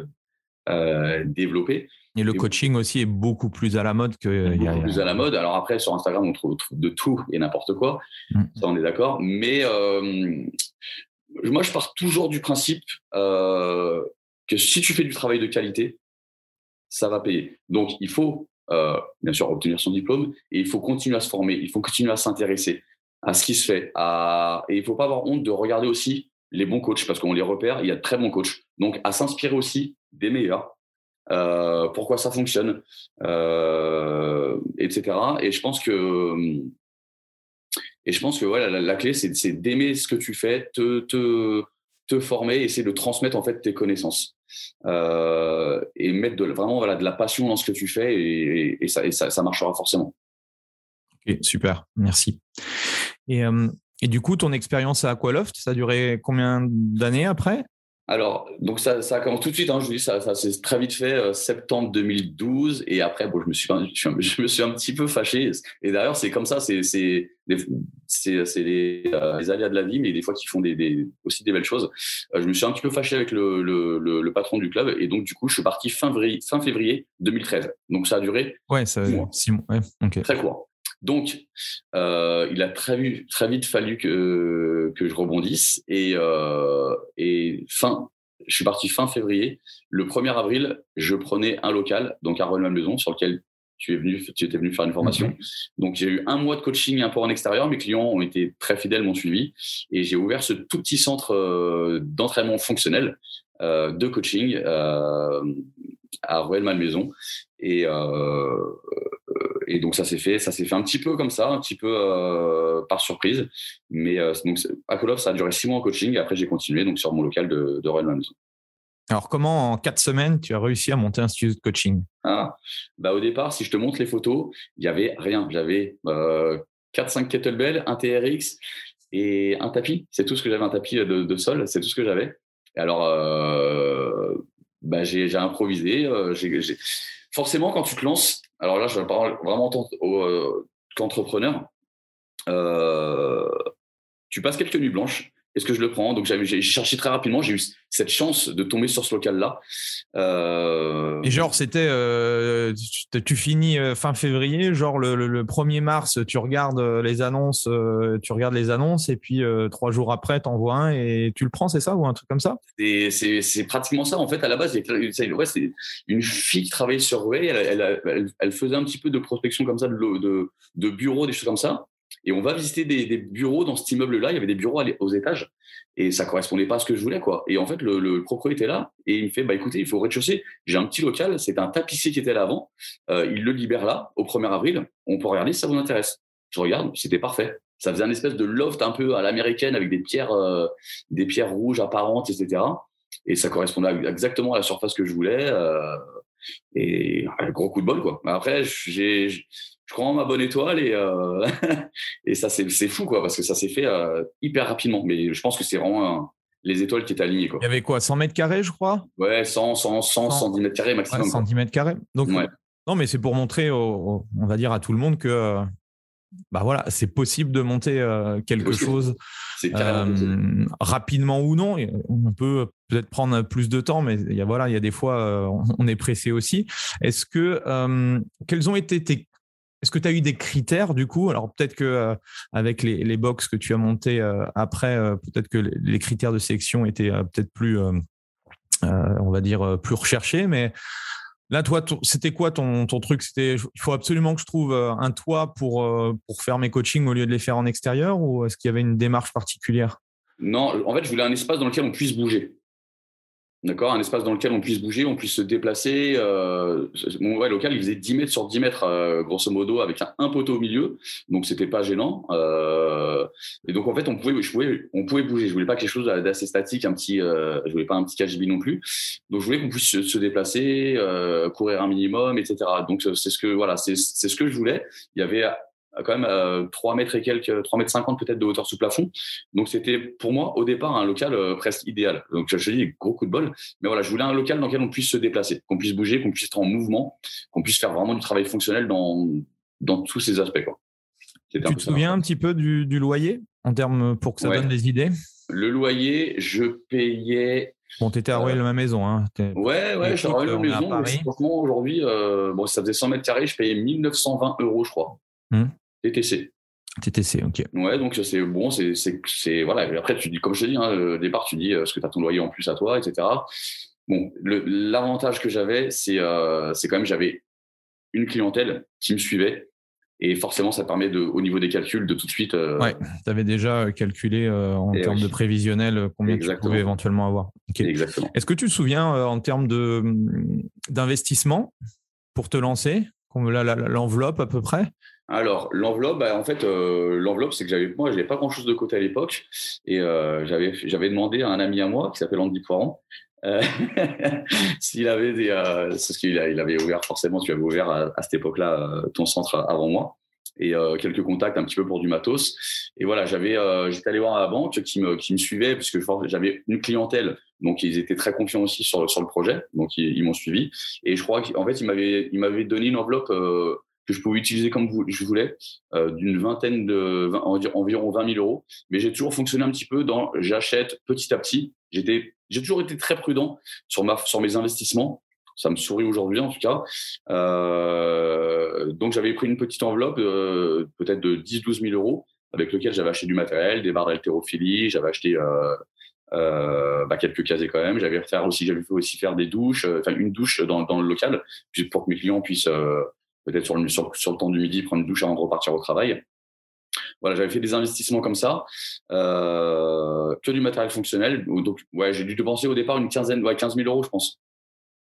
développé. Et le coaching aussi est beaucoup plus à la mode que. Beaucoup plus à la mode. Alors après, sur Instagram, on trouve, de tout et n'importe quoi. Mm. Ça, on est d'accord. Mais euh, moi, je pars toujours du principe euh, que si tu fais du travail de qualité, ça va payer. Donc, il faut bien sûr obtenir son diplôme et il faut continuer à se former. Il faut continuer à s'intéresser à ce qui se fait. À... Et il ne faut pas avoir honte de regarder aussi les bons coachs parce qu'on les repère. Il y a de très bons coachs. Donc, à s'inspirer aussi des meilleurs, euh, pourquoi ça fonctionne, euh, etc. Et je pense que et je pense que voilà, la, clé c'est d'aimer ce que tu fais, te, te, te former, essayer de transmettre en fait tes connaissances euh, et mettre vraiment voilà de la passion dans ce que tu fais et, ça, marchera forcément. Ok, super, merci. Et, et du coup, ton expérience à Aqualoft, ça a duré combien d'années après? Alors, donc ça, ça commence tout de suite. Hein, je vous dis, ça, ça s'est très vite fait, euh, septembre 2012. Et après, bon, je me suis, je, me suis un petit peu fâché. Et d'ailleurs, c'est comme ça, c'est c'est les, euh, les, aléas de la vie, mais des fois qui font des, aussi des belles choses. Euh, je me suis un petit peu fâché avec le, le, le, patron du club. Et donc, du coup, je suis parti fin février, fin février 2013. Donc, ça a duré. Ouais, ça, six mois. Ouais, Très court. Donc, euh, il a très, très vite fallu que, que je rebondisse. Et, euh, et fin, je suis parti fin février. Le 1er avril, je prenais un local, donc à Rennes-Maison, sur lequel tu, es venu, tu étais venu faire une formation. Mhm. Donc, j'ai eu un mois de coaching un peu en extérieur. Mes clients ont été très fidèles, m'ont suivi. Et j'ai ouvert ce tout petit centre euh, d'entraînement fonctionnel de coaching à Ruelle-Malmaison. Et, et donc ça s'est fait, ça s'est fait un petit peu comme ça, un petit peu euh, par surprise. Mais euh, donc à Call ça a duré six mois en coaching. Et après, j'ai continué donc sur mon local de, de Royal Maison. Alors, comment en quatre semaines tu as réussi à monter un studio de coaching? Ah, bah, Au départ, si je te montre les photos, il n'y avait rien. J'avais euh, 4-5 kettlebells, un TRX et un tapis. C'est tout ce que j'avais, un tapis de, de sol, c'est tout ce que j'avais. Alors, euh, bah, j'ai improvisé. Euh, forcément, quand tu te lances, alors là, je parle vraiment en euh, qu'entrepreneur, euh, tu passes quelques nuits blanches est-ce que je le prends? Donc j'ai cherché très rapidement, j'ai eu cette chance de tomber sur ce local-là. Euh, et genre, c'était, euh, tu, finis euh, fin février, genre le, 1er mars, tu regardes les annonces, tu regardes les annonces, et puis trois jours après, tu envoies un et tu le prends, c'est ça ou un truc comme ça? C'est pratiquement ça. En fait, à la base, c'est une fille qui travaillait sur Way, elle, faisait un petit peu de prospection comme ça, de, de, de bureaux, des choses comme ça. Et on va visiter des, bureaux dans cet immeuble-là. Il y avait des bureaux aux étages et ça correspondait pas à ce que je voulais, quoi. Et en fait, le, le propriétaire était là et il me fait, bah écoutez, il faut au rez-de-chaussée. J'ai un petit local, c'est un tapissier qui était là avant. Euh, il le libère là au 1er avril. On peut regarder si ça vous intéresse. Je regarde, c'était parfait. Ça faisait un espèce de loft un peu à l'américaine avec des pierres, euh, des pierres rouges apparentes, etc. Et ça correspondait exactement à la surface que je voulais. Euh, et un gros coup de bol, quoi. Après, j'ai je prends ma bonne étoile et, euh, et ça, c'est fou, quoi, parce que ça s'est fait euh, hyper rapidement. Mais je pense que c'est vraiment les étoiles qui étaient alignées. Quoi. Il y avait quoi 100 mètres carrés, je crois? Ouais, 100, 100, 100, 110 mètres carrés maximum. 110 mètres carrés. Donc, Non, mais c'est pour montrer, on va dire, à tout le monde que bah voilà, c'est possible de monter quelque chose rapidement ou non. On peut peut-être prendre plus de temps, mais il y a, voilà, il y a des fois, on est pressé aussi. Est-ce que, quels ont été tes est-ce que tu as eu des critères du coup? Alors peut-être que avec les, les box que tu as montés après, peut-être que les critères de sélection étaient peut-être plus, on va dire, plus recherchés. Mais Là, toi, c'était quoi ton, ton truc? C'était il faut absolument que je trouve euh, un toit pour, euh, pour faire mes coachings au lieu de les faire en extérieur ou est-ce qu'il y avait une démarche particulière? Non, en fait, je voulais un espace dans lequel on puisse bouger. D'accord Un espace dans lequel on puisse bouger, on puisse se déplacer. Euh, mon ouais, local, il faisait 10 mètres sur 10 mètres, euh, grosso modo, avec un, poteau au milieu. Donc, c'était pas gênant. Euh, et donc, en fait, on pouvait, je pouvais, on pouvait bouger. Je voulais pas quelque chose d'assez statique, un petit, euh, je voulais pas un petit KGB non plus. Donc, je voulais qu'on puisse se, se déplacer, euh, courir un minimum, etc. Donc, c'est ce que, voilà, c'est ce que je voulais. Il y avait quand même euh, 3 mètres et quelques, 3 mètres 50 peut-être de hauteur sous plafond. Donc c'était pour moi au départ un local euh, presque idéal. Donc je dis gros coup de bol, mais voilà, je voulais un local dans lequel on puisse se déplacer, qu'on puisse bouger, qu'on puisse être en mouvement, qu'on puisse faire vraiment du travail fonctionnel dans dans tous ces aspects. Quoi. Tu te souviens un petit peu du, du, loyer en termes pour que ça donne des idées? Le loyer, je payais Bon, tu étais à Royal, euh, ma maison. Hein. Ouais, ouais, je suis à Royal, ma maison. Franchement, aujourd'hui, euh, bon, ça faisait 100 mètres carrés, je payais 1920 euros, je crois. Hum. TTC. TTC, ok. Ouais, donc c'est bon, c'est voilà. Après, tu dis, comme je te dis, hein, au départ, tu dis, est-ce que tu as ton loyer en plus à toi, etc. Bon, l'avantage que j'avais, c'est euh, c'est quand même, j'avais une clientèle qui me suivait. Et forcément, ça permet de, au niveau des calculs de tout de suite. Euh, ouais, tu avais déjà calculé euh, en termes de prévisionnel combien tu pouvais éventuellement avoir. Exactement. Est-ce que tu te souviens en termes d'investissement pour te lancer, l'enveloppe à peu près? Alors l'enveloppe, bah, en fait, euh, l'enveloppe, c'est que j'avais moi, j'avais pas grand chose de côté à l'époque, et euh, j'avais j'avais demandé à un ami à moi qui s'appelle Andy Poiron euh, s'il avait des, c'est ce qu'il il avait ouvert forcément, tu avais ouvert à, cette époque-là ton centre avant moi et quelques contacts un petit peu pour du matos. Et voilà, j'avais, j'étais allé voir la banque qui me, suivait puisque j'avais une clientèle, donc ils étaient très confiants aussi sur, sur le projet, donc ils, ils m'ont suivi. Et je crois qu'en fait, ils m'avaient, ils m'avaient donné une enveloppe que je pouvais utiliser comme je voulais, euh, d'une vingtaine de, on va dire environ 20 000 euros. Mais j'ai toujours fonctionné un petit peu dans j'achète petit à petit. J'étais, j'ai toujours été très prudent sur ma, sur mes investissements. Ça me sourit aujourd'hui en tout cas. Euh, donc j'avais pris une petite enveloppe, euh, peut-être de 10-12 000 euros, avec lequel j'avais acheté du matériel, des barres d'haltérophilie, j'avais acheté euh, euh, bah, quelques casiers quand même. J'avais faire aussi, j'avais fait aussi faire des douches, euh, enfin une douche dans, dans le local, pour que mes clients puissent euh, peut-être sur le, sur, le temps du midi, prendre une douche avant de repartir au travail. Voilà, j'avais fait des investissements comme ça, euh, que du matériel fonctionnel. Donc, ouais, j'ai dû dépenser au départ une quinzaine, ouais, 15 000 euros, je pense.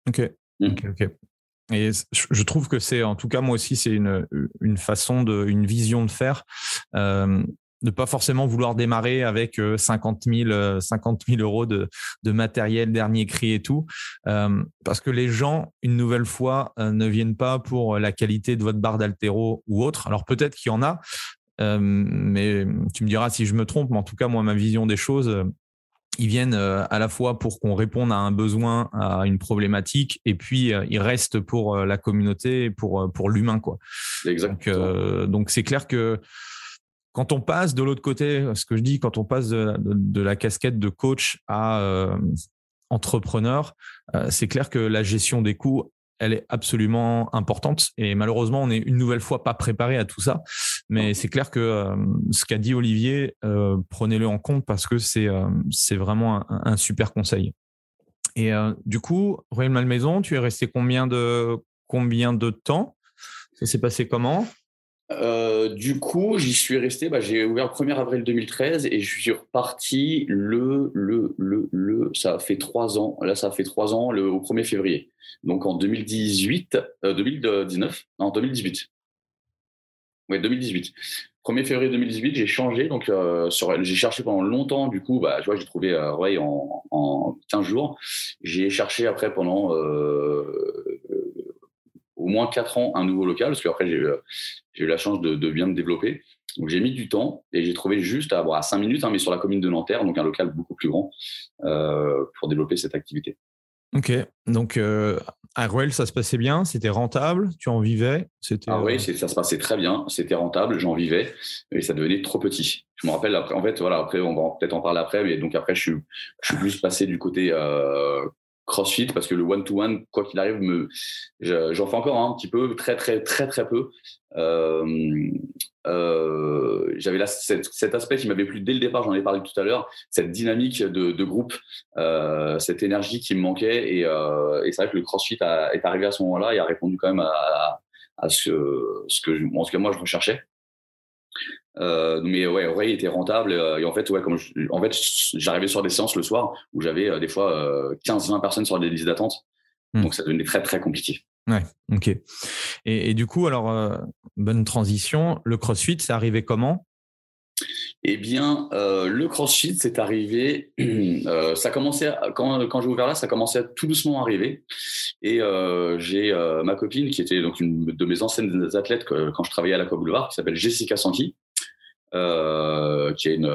Ok. Mmh. Ok, ok. Et je trouve que c'est, en tout cas, moi aussi, c'est une, une façon de, une vision de faire. Euh, ne pas forcément vouloir démarrer avec 50 000, 50 000 euros de, de matériel dernier cri et tout, euh, parce que les gens, une nouvelle fois, euh, ne viennent pas pour la qualité de votre barre d'altéro ou autre. Alors peut-être qu'il y en a, euh, mais tu me diras si je me trompe, mais en tout cas, moi, ma vision des choses, ils viennent à la fois pour qu'on réponde à un besoin, à une problématique, et puis ils restent pour la communauté, pour pour l'humain, quoi. Exactement. Donc c'est clair que quand on passe de l'autre côté, ce que je dis, quand on passe de, la casquette de coach à euh, entrepreneur, euh, c'est clair que la gestion des coûts, elle est absolument importante. Et malheureusement, on est une nouvelle fois pas préparé à tout ça. Mais c'est clair que euh, ce qu'a dit Olivier, prenez-le en compte parce que c'est c'est vraiment un, super conseil. Et du coup, Royal Malmaison, tu es resté combien de combien de temps? Ça s'est passé comment? Euh, du coup, j'y suis resté. Bah, j'ai ouvert le 1er avril 2013 et je suis reparti le, le, le, le, ça fait trois ans. Là, ça fait trois ans le, au 1er février. Donc en 2018, 2019, euh, non, 2018. Oui, 2018. 1er février 2018, j'ai changé. Donc, euh, j'ai cherché pendant longtemps. Du coup, bah, j'ai trouvé euh, en, en 15 jours. J'ai cherché après pendant au moins quatre ans un nouveau local, parce qu'après, j'ai eu, eu la chance de, bien me développer. Donc j'ai mis du temps et j'ai trouvé juste à, bon, à 5 minutes, hein, mais sur la commune de Nanterre, donc un local beaucoup plus grand euh, pour développer cette activité. Ok, donc euh, à Ruel, ça se passait bien, c'était rentable, tu en vivais Ah oui, ça se passait très bien, c'était rentable, j'en vivais, et ça devenait trop petit. Je me rappelle après, en fait, voilà, après on va peut-être en parler après, mais donc après je suis, je suis plus passé du côté CrossFit parce que le one-to-one, quoi qu'il arrive, me, j'en fais encore un petit peu, très, très, très, très peu. Euh, euh, j'avais là cet, aspect qui m'avait plu dès le départ, j'en ai parlé tout à l'heure, cette dynamique de, groupe, euh, cette énergie qui me manquait. Et, c'est vrai que le CrossFit est arrivé à ce moment-là et a répondu quand même à, ce, ce que, en tout cas, moi, je recherchais. Euh, mais ouais, Ray était rentable. Euh, et en fait, ouais, comme en fait, j'arrivais sur des séances le soir où j'avais euh, des fois 15-20 personnes sur des listes d'attente. Hmm. Donc ça devenait très très compliqué. Ouais, ok. Et, et du coup, alors, bonne transition. Le CrossFit, c'est arrivé comment? Eh bien, le CrossFit, c'est arrivé. ça commençait quand, quand j'ai ouvert là, ça commençait à tout doucement arriver. Et j'ai ma copine qui était donc une de mes anciennes athlètes quand je travaillais à la Boulevard, qui s'appelle Jessica Santi, euh, qui est une,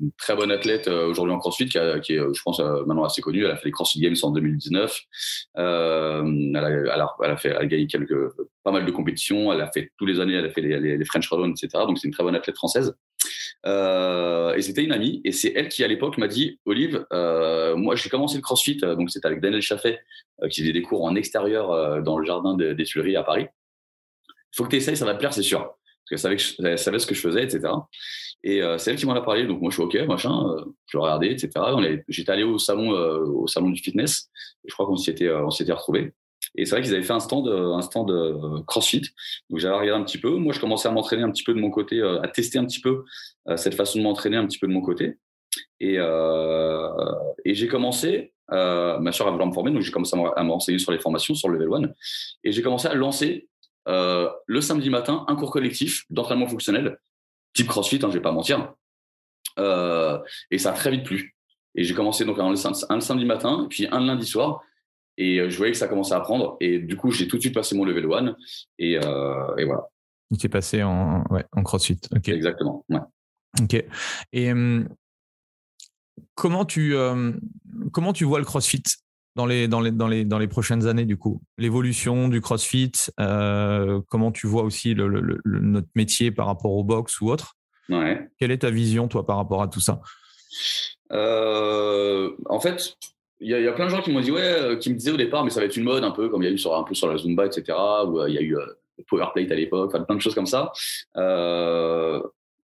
une, très bonne athlète euh, aujourd'hui en CrossFit, qui, a, qui, est, je pense, euh, maintenant assez connue. Elle a fait les CrossFit Games en 2019. Euh, elle, a, elle, elle, a, fait, elle a gagné quelques, pas mal de compétitions. Elle a fait tous les années, elle a fait les, les, les French Rodon, etc. Donc c'est une très bonne athlète française. Euh, et c'était une amie, et c'est elle qui à l'époque m'a dit, Olive, euh, moi j'ai commencé le CrossFit, donc c'était avec Daniel Chaffet, qui faisait des cours en extérieur dans le jardin des Tuileries à Paris. Il faut que tu essayes, ça va te plaire, c'est sûr parce qu'elle savait, ce que je faisais, etc. Et euh, c'est elle qui m'en a parlé. Donc moi, je suis OK, machin. Euh, je regardais, etc. J'étais allé au salon, euh, au salon du fitness. Je crois qu'on s'y était, on s'était retrouvés. Et c'est vrai qu'ils avaient fait un stand, un stand CrossFit. Donc j'avais regardé un petit peu. Moi, je commençais à m'entraîner un petit peu de mon côté, à tester un petit peu cette façon de m'entraîner un petit peu de mon côté. Et, j'ai commencé. ma soeur a voulu me former, donc j'ai commencé à me sur les formations, sur le level 1. Et j'ai commencé à lancer euh, le samedi matin, un cours collectif d'entraînement fonctionnel, type CrossFit, hein, je vais pas mentir. Euh, et ça a très vite plu. Et j'ai commencé donc un le, samedi matin, puis un lundi soir. Et euh, je voyais que ça commençait à prendre. Et du coup, j'ai tout de suite passé mon level 1. Et, et voilà. Tu es passé en, ouais, en CrossFit. Exactement. Ouais. Ok. Et hum, comment, tu, comment tu vois le CrossFit? Dans les, dans, les, dans, les, dans les prochaines années, du coup? L'évolution du CrossFit, euh, comment tu vois aussi le, notre métier par rapport au box ou autre? Ouais. Quelle est ta vision, toi, par rapport à tout ça? Euh, En fait, il y, a plein de gens qui m'ont dit, ouais, euh, qui me disaient au départ, mais ça va être une mode un peu, comme il y a eu sur, un peu sur la Zumba, etc., où il y a eu Powerplate à l'époque, plein de choses comme ça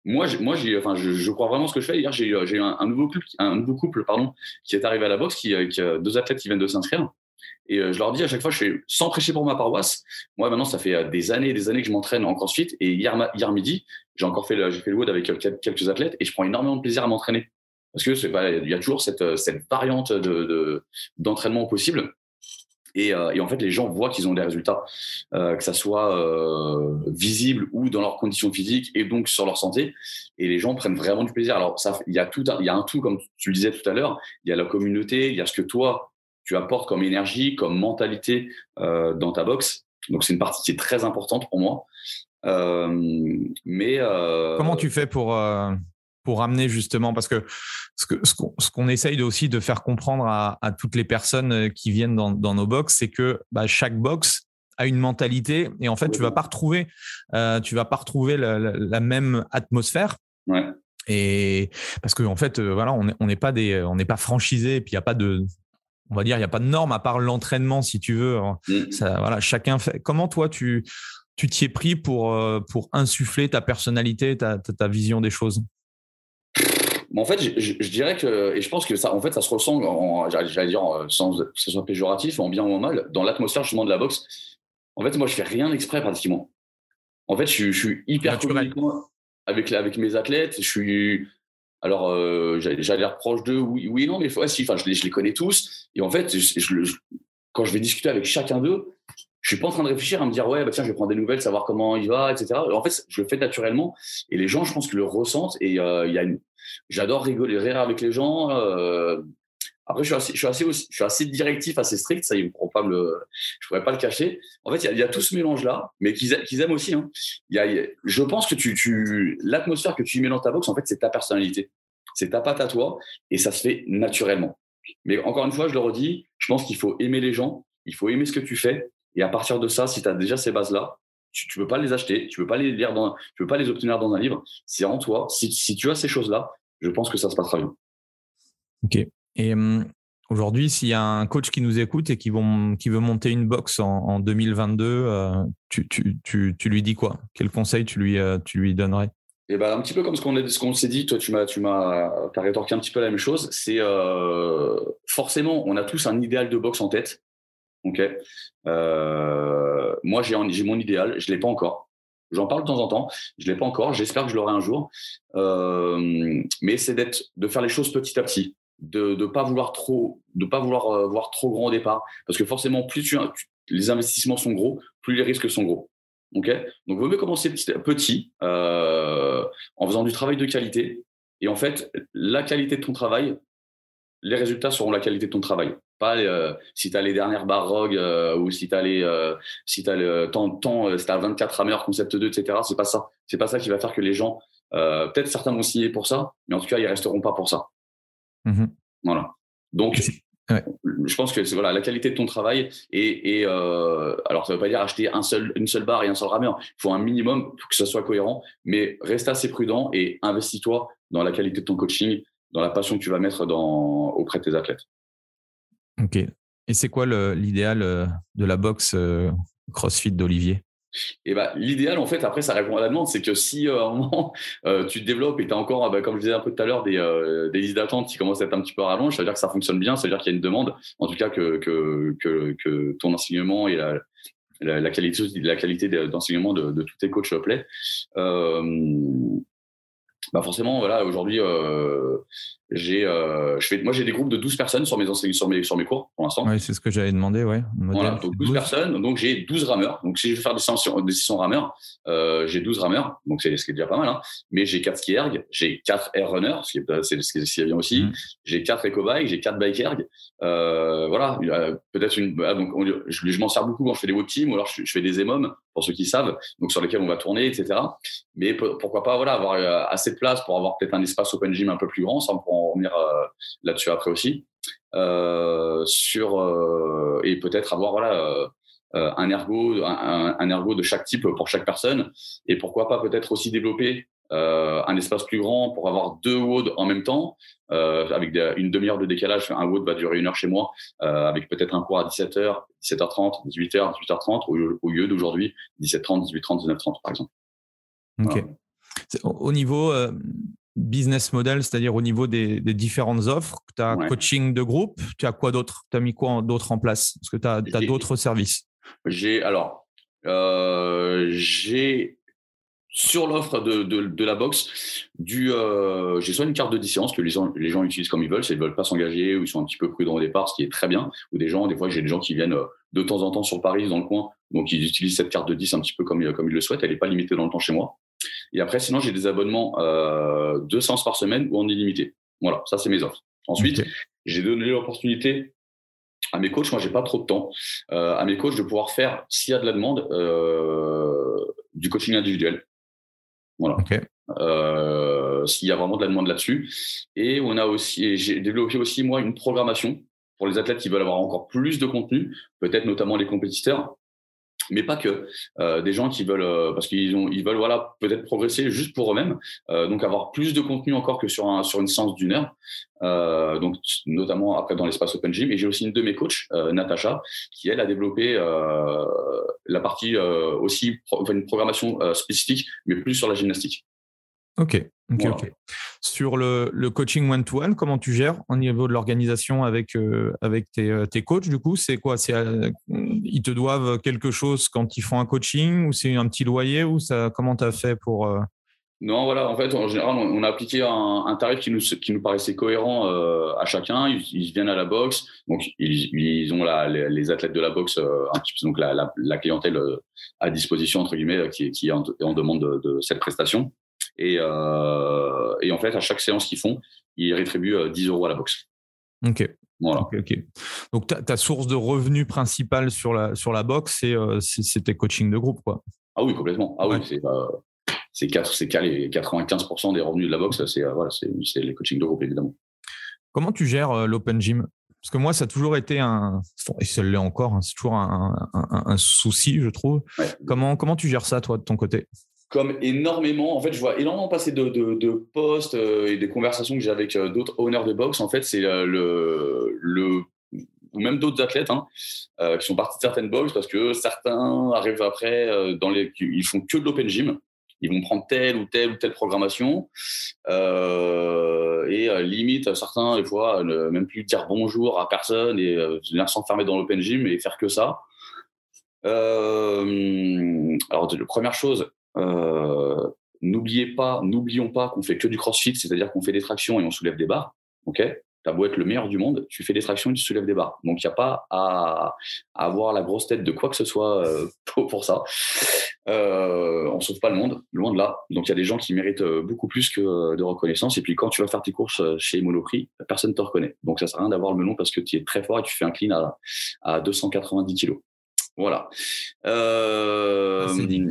moi, moi, enfin, je, je, crois vraiment ce que je fais. Hier, j'ai, eu un, un, nouveau couple, un nouveau couple, pardon, qui est arrivé à la boxe, qui, qui a deux athlètes qui viennent de s'inscrire. Et euh, je leur dis à chaque fois, je fais sans prêcher pour ma paroisse. Moi, maintenant, ça fait euh, des années et des années que je m'entraîne en CrossFit. Et hier, hier midi, j'ai encore fait le, j'ai fait le wood avec euh, quelques athlètes et je prends énormément de plaisir à m'entraîner. Parce que il y a toujours cette, cette variante de, d'entraînement possible. Euh, et, en fait, les gens voient qu'ils ont des résultats, euh, que ça soit euh, visible ou dans leurs conditions physiques et donc sur leur santé. Et les gens prennent vraiment du plaisir. Alors, il y a tout, il y a un tout, comme tu le disais tout à l'heure. Il y a la communauté, il y a ce que toi tu apportes comme énergie, comme mentalité dans ta boxe. Donc, c'est une partie qui est très importante pour moi. mais comment tu fais pour pour amener justement parce que ce qu'on ce qu'on essaye de, aussi de faire comprendre à, à, toutes les personnes euh, qui viennent dans, dans nos box, c'est que bah, chaque box a une mentalité et en fait tu vas pas retrouver euh, tu vas pas retrouver la, la, même atmosphère. Ouais. Et parce qu'en en fait euh, voilà on n'est pas des on n'est pas franchisé et puis il y a pas de on va dire il y a pas de norme à part l'entraînement si tu veux. Mm. Ça, voilà chacun fait. Comment toi tu tu t'y es pris pour, pour insuffler ta personnalité, ta, ta, ta vision des choses? En fait, je, je, dirais que, et je pense que ça, en fait, ça se ressent, j'allais dire, sans que ce soit péjoratif, en bien ou en mal, dans l'atmosphère justement de la boxe. En fait, moi, je fais rien exprès pratiquement. En fait, je, je suis hyper avec, avec mes athlètes. Je suis, alors, euh, j'allais l'air proche d'eux, oui, oui, non, mais si, enfin, je les, je les connais tous. Et en fait, je, quand je vais discuter avec chacun d'eux, je suis pas en train de réfléchir à me dire ouais bah tiens je vais prendre des nouvelles savoir comment il va etc en fait je le fais naturellement et les gens je pense que le ressentent et euh, il y a une j'adore rigoler rire avec les gens euh, après je suis assez je suis assez directif assez strict ça ils le je pourrais pas le cacher en fait il y a, tout ce mélange là mais qu'ils aiment aussi hein. je pense que l'atmosphère que tu mets dans ta box en fait c'est ta personnalité c'est ta patte à toi et ça se fait naturellement Mais encore une fois, je le redis, je pense qu'il faut aimer les gens, il faut aimer ce que tu fais. Et à partir de ça, si tu as déjà ces bases-là, tu ne peux pas les acheter, tu ne peux pas les lire dans, tu peux pas les obtenir dans un livre. C'est en toi. Si, si tu as ces choses-là, je pense que ça se passera bien. Ok. Et hum, aujourd'hui, s'il y a un coach qui nous écoute et qui, vont, qui veut monter une box en, 2022, euh, tu, tu, tu, tu, lui dis quoi? Quel conseil tu lui, euh, tu lui donnerais? Et ben, un petit peu comme ce qu'on s'est dit, toi tu m'as tu m'as as rétorqué un petit peu la même chose. C'est euh, forcément on a tous un idéal de boxe en tête. Ok. Euh, moi j'ai mon idéal, je l'ai pas encore. J'en parle de temps en temps, je l'ai pas encore. J'espère que je l'aurai un jour. Euh, mais c'est d'être de faire les choses petit à petit, de ne pas vouloir trop de pas vouloir euh, voir trop grand au départ, parce que forcément plus tu, les investissements sont gros, plus les risques sont gros. Ok, donc vaut mieux commencer petit, petit euh, en faisant du travail de qualité. Et en fait, la qualité de ton travail, les résultats seront la qualité de ton travail. Pas euh, si tu as les dernières barres ROG euh, ou si tu as les euh, si as le temps temps si as 24 rameurs concept 2 etc. C'est pas ça. C'est pas ça qui va faire que les gens peut-être certains vont signer pour ça, mais en tout cas ils resteront pas pour ça. Mmh voilà. Donc je pense que c'est voilà la qualité de ton travail et, et euh, alors ça veut pas dire acheter un seul une seule barre et un seul rameur. Il faut un minimum pour que ça soit cohérent, mais reste assez prudent et investis-toi dans la qualité de ton coaching, dans la passion que tu vas mettre dans auprès de tes athlètes. Ok. Et c'est quoi l'idéal euh, de la boxe euh, CrossFit d'Olivier? Et bah, l'idéal, en fait, après, ça répond à la demande, c'est que si euh, à un moment tu te développes et tu as encore, bah, comme je disais un peu tout à l'heure, des, listes d'attente qui commencent à être un petit peu rallonges, ça veut dire que ça fonctionne bien, ça veut dire qu'il y a une demande, en tout cas que, ton enseignement et la, la, qualité, la qualité d'enseignement de, tous tes coachs plaît. Bah forcément, voilà, aujourd'hui, j'ai, euh, je fais, moi, j'ai des groupes de 12 personnes sur mes sur mes, sur mes cours pour l'instant. Oui, c'est ce que j'avais demandé, ouais. Voilà, donc 12, personnes, donc j'ai 12 rameurs. Donc si je veux faire des sessions, des sessions rameurs, euh, j'ai 12 rameurs, donc c'est ce qui est déjà pas mal. Hein. Mais j'ai 4 ski erg, j'ai 4 air runners, ce qui est, c'est ce qui est bien aussi. Mmh. J'ai 4 eco bike, j'ai 4 bike erg. Euh, voilà, peut-être une. Ah, donc je, je m'en sers beaucoup quand je fais des web teams ou alors je, je fais des EMOM pour ceux qui savent, donc sur lesquels on va tourner, etc. Mais pourquoi pas, voilà, avoir euh, assez de place pour avoir peut-être un espace open gym un peu plus grand, ça en revenir euh, là-dessus après aussi. Euh, sur euh, et peut-être avoir voilà un ergo, un, un, ergo de chaque type pour chaque personne, et pourquoi pas peut-être aussi développer euh, un espace plus grand pour avoir deux WOD en même temps, euh, avec une demi-heure de décalage. Un WOD va durer une heure chez moi, euh, avec peut-être un cours à 17h, 17h30, 18h, 18h30, au, au lieu d'aujourd'hui 17h30, 18h30, 19h30 par exemple. Ok. Au niveau business model, c'est-à-dire au niveau des, différentes offres, tu as coaching de groupe, tu as quoi d'autre? Tu as mis quoi d'autre en place? Parce que tu as, d'autres services. J'ai alors j'ai sur l'offre de, de, la box, du, euh, j'ai soit une carte de distance que les gens, les gens utilisent comme ils veulent, s'ils ne veulent pas s'engager ou ils sont un petit peu prudents au départ, ce qui est très bien. Ou des gens, des fois, j'ai des gens qui viennent euh, de temps en temps sur Paris, dans le coin, donc ils utilisent cette carte de 10 un petit peu comme, comme ils le souhaitent. Elle n'est pas limitée dans le temps chez moi. Et après, sinon, j'ai des abonnements euh, deux séances par semaine ou en illimité. Voilà, ça, c'est mes offres. Ensuite, j'ai donné l'opportunité à mes coachs, moi, j'ai pas trop de temps, euh, à mes coachs de pouvoir faire, s'il y a de la demande, euh, du coaching individuel. Voilà. Euh, s'il y a vraiment de la demande là-dessus. Et on a aussi, j'ai développé aussi moi une programmation pour les athlètes qui veulent avoir encore plus de contenu, peut-être notamment les compétiteurs, mais pas que. Euh, des gens qui veulent euh, parce qu'ils ont ils veulent voilà peut-être progresser juste pour eux-mêmes. Euh, donc avoir plus de contenu encore que sur un sur une séance d'une heure. Donc notamment après dans l'espace open gym. Et j'ai aussi une de mes coachs Natacha qui elle a développé la partie aussi une programmation spécifique mais plus sur la gymnastique Ok, ok, ok. Sur le, le coaching one-to-one, comment tu gères au niveau de l'organisation avec, euh, avec tes, euh, tes, coachs Du coup, c'est quoi? Euh, Ils te doivent quelque chose quand ils font un coaching ou c'est un petit loyer ou ça, Comment tu as fait pour. Non, voilà, en fait, en général, on, a appliqué un, un, tarif qui nous, qui nous paraissait cohérent à chacun. Ils, viennent à la boxe, donc ils, ils ont la, les, athlètes de la boxe, un petit peu, donc la, la, la, clientèle à disposition, entre guillemets, qui, qui est en, en demande de, de cette prestation. Et, euh, et en fait, à chaque séance qu'ils font, ils rétribuent 10 euh, euros à la boxe. Ok. Voilà. Donc, ta, ta, source de revenus principale sur la, sur la boxe, c'est euh, tes coachings de groupe, quoi. Ah oui, complètement. Ah oui, c'est c'est 95% des revenus de la boxe, c'est voilà, c'est les coachings de groupe, évidemment. Comment tu gères l'open gym? Parce que moi, ça a toujours été un, et ça l'est encore, hein, c'est toujours un, souci, je trouve. Comment, comment tu gères ça, toi, de ton côté? Comme énormément. En fait, je vois énormément passer de, de, posts et des conversations que j'ai avec d'autres owners de box. En fait, c'est le, le, ou même d'autres athlètes hein, euh, qui sont partis de certaines box parce que certains arrivent après euh, dans les, ils font que de l'open gym. Ils vont prendre telle ou telle ou telle programmation euh, et limite certains des fois ne même plus dire bonjour à personne et venir s'enfermer dans l'open gym et faire que ça. alors première chose, n'oubliez pas, n'oublions pas qu'on fait que du CrossFit, c'est-à-dire qu'on fait des tractions et on soulève des barres. Ok? Tu as beau être le meilleur du monde, tu fais des tractions et tu soulèves des barres. Donc, il n'y a pas à, avoir la grosse tête de quoi que ce soit euh, pour, ça. Euh, on sauve pas le monde, loin de là. Donc, il y a des gens qui méritent euh, beaucoup plus que de reconnaissance. Et puis, quand tu vas faire tes courses chez Monoprix, personne ne te reconnaît. Donc, ça sert à rien d'avoir le melon parce que tu es très fort et tu fais un clean à, à 290 kilos. Voilà. ça, c'est dit.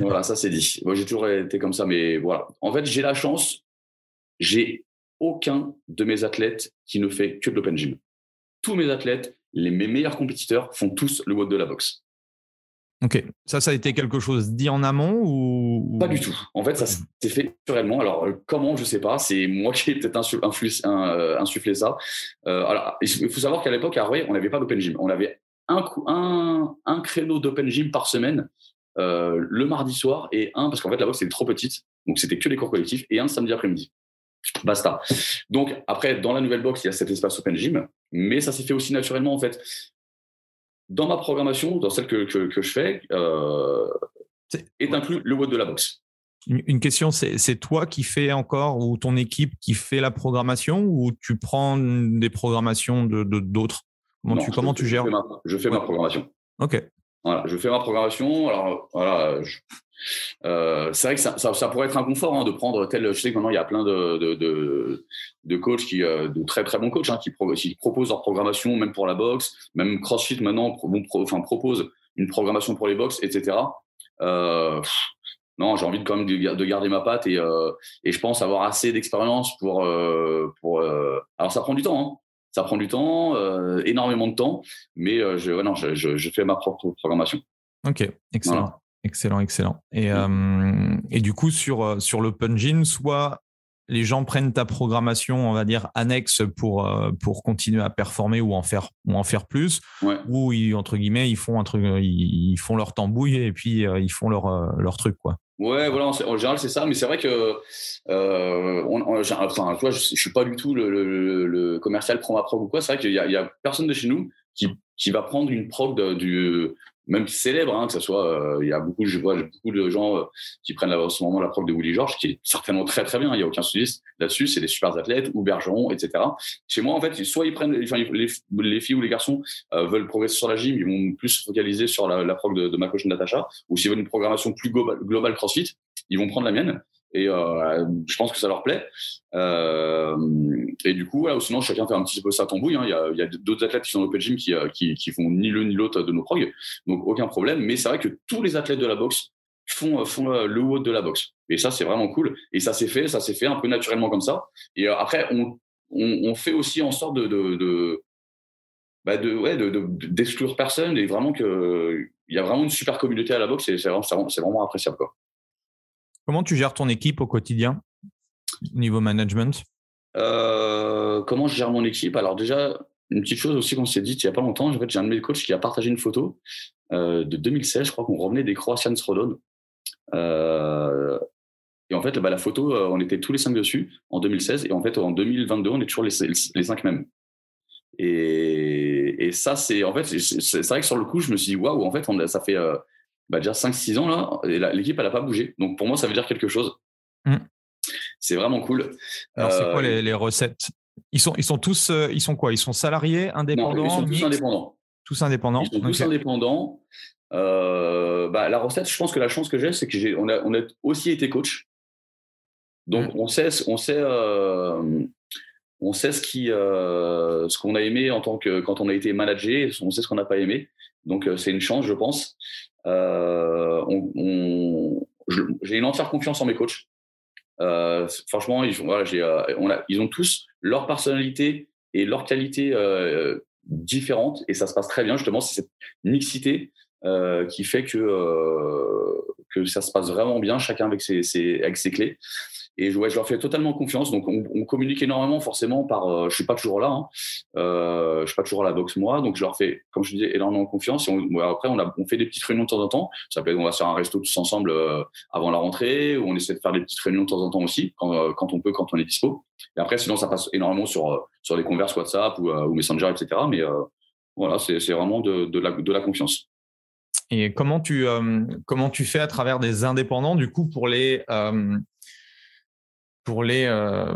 voilà, ça c'est dit. Moi, j'ai toujours été comme ça, mais voilà. En fait, j'ai la chance, j'ai aucun de mes athlètes qui ne fait que de l'open gym. Tous mes athlètes, les, mes meilleurs compétiteurs font tous le WOD de la boxe. Ok, ça, ça a été quelque chose dit en amont ou Pas du tout. En fait, ça s'est fait naturellement. Alors, euh, comment, je ne sais pas. C'est moi qui ai peut-être euh, insufflé ça. Euh, alors, il faut savoir qu'à l'époque, à Roy, on n'avait pas d'open gym. On avait un, un, un créneau d'open gym par semaine, le mardi soir, et un, parce qu'en fait, la boxe était trop petite, donc c'était que les cours collectifs, et un samedi après-midi. Basta. Donc, après, dans la nouvelle box, il y a cet espace Open Gym, mais ça s'est fait aussi naturellement, en fait. Dans ma programmation, dans celle que, que, je fais, euh, est inclus le WOD de la box. Une question, c'est toi qui fais encore, ou ton équipe qui fait la programmation, ou tu prends des programmations de d'autres? Comment, tu, comment tu gères Je fais ma, programmation. Ok. Voilà, je fais ma programmation. Alors, voilà, euh, c'est vrai que ça, ça, pourrait être un confort hein, de prendre tel. Je sais que maintenant il y a plein de, de, de, coachs qui, euh, de très très bons coachs, hein, qui, proposent leur programmation, même pour la boxe, même CrossFit maintenant enfin, propose une programmation pour les box, etc. Euh, non, j'ai envie de quand même de, garder ma patte et, et je pense avoir assez d'expérience pour pour. alors ça prend du temps. Hein. Ça prend du temps, énormément de temps, mais je, non, je, je, fais ma propre programmation. Ok, excellent. Excellent, excellent. Et, euh, et du coup, sur, euh, sur l'Open Gym, soit les gens prennent ta programmation, on va dire, annexe pour, euh, pour continuer à performer ou en faire, ou en faire plus, ou ils, entre guillemets, ils font, un truc, ils, font leur tambouille et puis ils font leur, leur truc. Quoi. Ouais, voilà, en, général, c'est ça. Mais c'est vrai que, on, enfin, tu vois, je, ne suis pas du tout le, le, commercial prend ma prog ou quoi. C'est vrai qu'il y, a personne de chez nous qui, qui va prendre une prog du, même célèbre, hein, que ce soit, euh, il y a beaucoup, je vois beaucoup de gens euh, qui prennent en ce moment la preuve de Willy George, qui est certainement très très bien, il n'y a aucun souci là-dessus, c'est des super athlètes, ou Bergeron, etc. Chez moi, en fait, soit ils prennent, enfin, les, filles ou les garçons euh, veulent progresser sur la gym, ils vont plus se focaliser sur la, la de, de ma coach Natacha, ou s'ils veulent une programmation plus globale, globale CrossFit, ils vont prendre la mienne. Et euh, je pense que ça leur plaît. Euh, et du coup, voilà, sinon, chacun fait un petit peu sa tambouille. Hein. Il y a, d'autres athlètes qui sont au gym qui, euh, qui, font ni l'un ni l'autre de nos prog. Donc, aucun problème. Mais c'est vrai que tous les athlètes de la boxe font, font le haut de la boxe. Et ça, c'est vraiment cool. Et ça s'est fait, ça s'est fait un peu naturellement comme ça. Et après, on, fait aussi en sorte de, de, de bah de, ouais, d'exclure de, personne et vraiment que il y a vraiment une super communauté à la boxe et c'est vraiment, vraiment appréciable. Quoi. Comment tu gères ton équipe au quotidien, niveau management? Euh, Comment je gère mon équipe? Alors déjà, une petite chose aussi qu'on s'est dit il n'y a pas longtemps, en fait, j'ai un de mes coachs qui a partagé une photo euh, de 2016, je crois qu'on revenait des Croatian Rodon. Euh, et en fait, bah, la photo, on était tous les cinq dessus en 2016, et en fait, en 2022, on est toujours les, cinq mêmes. Et, ça, c'est en fait, c'est vrai que sur le coup, je me suis dit, waouh, en fait, ça fait bah déjà 5-6 ans là, l'équipe elle n'a pas bougé. Donc pour moi, ça veut dire quelque chose. Mm. C'est vraiment cool. Alors c'est quoi euh, les, recettes? Ils sont, ils sont tous, euh, ils sont quoi? Ils sont salariés, indépendants Ils sont tous indépendants. Tous indépendants. Ils sont tous indépendants. Euh, bah, la recette, je pense que la chance que j'ai, c'est que j'ai, on a, on a aussi été coach. Donc mm. on sait, on sait, on sait ce qui, ce qu'on a aimé en tant que quand on a été managé, on sait ce qu'on n'a pas aimé. Donc c'est une chance, je pense. Euh, j'ai une entière confiance en mes coachs. Euh, franchement, ils, voilà, euh, on a, ils ont tous leur personnalité et leur qualité différentes et ça se passe très bien justement c'est cette mixité qui fait que que ça se passe vraiment bien chacun avec ses, ses avec ses clés et je, je leur fais totalement confiance. Donc, on, communique énormément, forcément, par. Euh, je suis pas toujours là. Hein. Euh, je suis pas toujours à la boxe moi, donc je leur fais, comme je disais, énormément confiance. Et après, on, a, on fait des petites réunions de temps en temps. Ça peut être, on va faire un resto tous ensemble euh, avant la rentrée, ou on essaie de faire des petites réunions de temps en temps aussi, quand, euh, on peut, quand on est dispo. Et après, sinon, ça passe énormément sur sur les converses WhatsApp ou, ou Messenger, etc. Mais voilà, c'est vraiment de, de, la, de la confiance. Et comment tu, comment tu fais à travers des indépendants, du coup, pour les, pour les euh,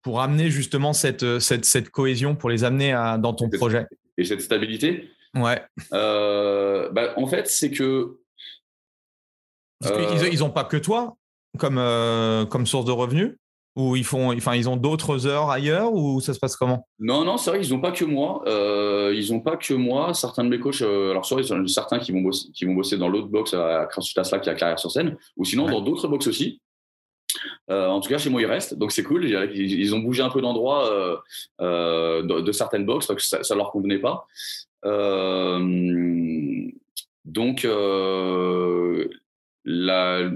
pour amener justement cette, cette, cette, cohésion, pour les amener à, dans ton projet Et cette stabilité? Ouais. Euh, bah, en fait, c'est que. Euh, ils n'ont pas que toi comme, comme source de revenus? Ou ils font, enfin, ils ont d'autres heures ailleurs? Ou ça se passe comment? Non, non, c'est vrai qu'ils n'ont pas que moi. ils n'ont pas que moi. Certains de mes coachs, alors sur certains qui vont bosser, qui vont bosser dans l'autre box à CrossFit Asla qui a carrière sur scène, ou sinon dans d'autres box aussi. Euh, en tout cas, chez moi, ils restent, donc c'est cool. Ils, ont bougé un peu d'endroit euh, euh, de, certaines boxes parce que ça, ne leur convenait pas. donc, la,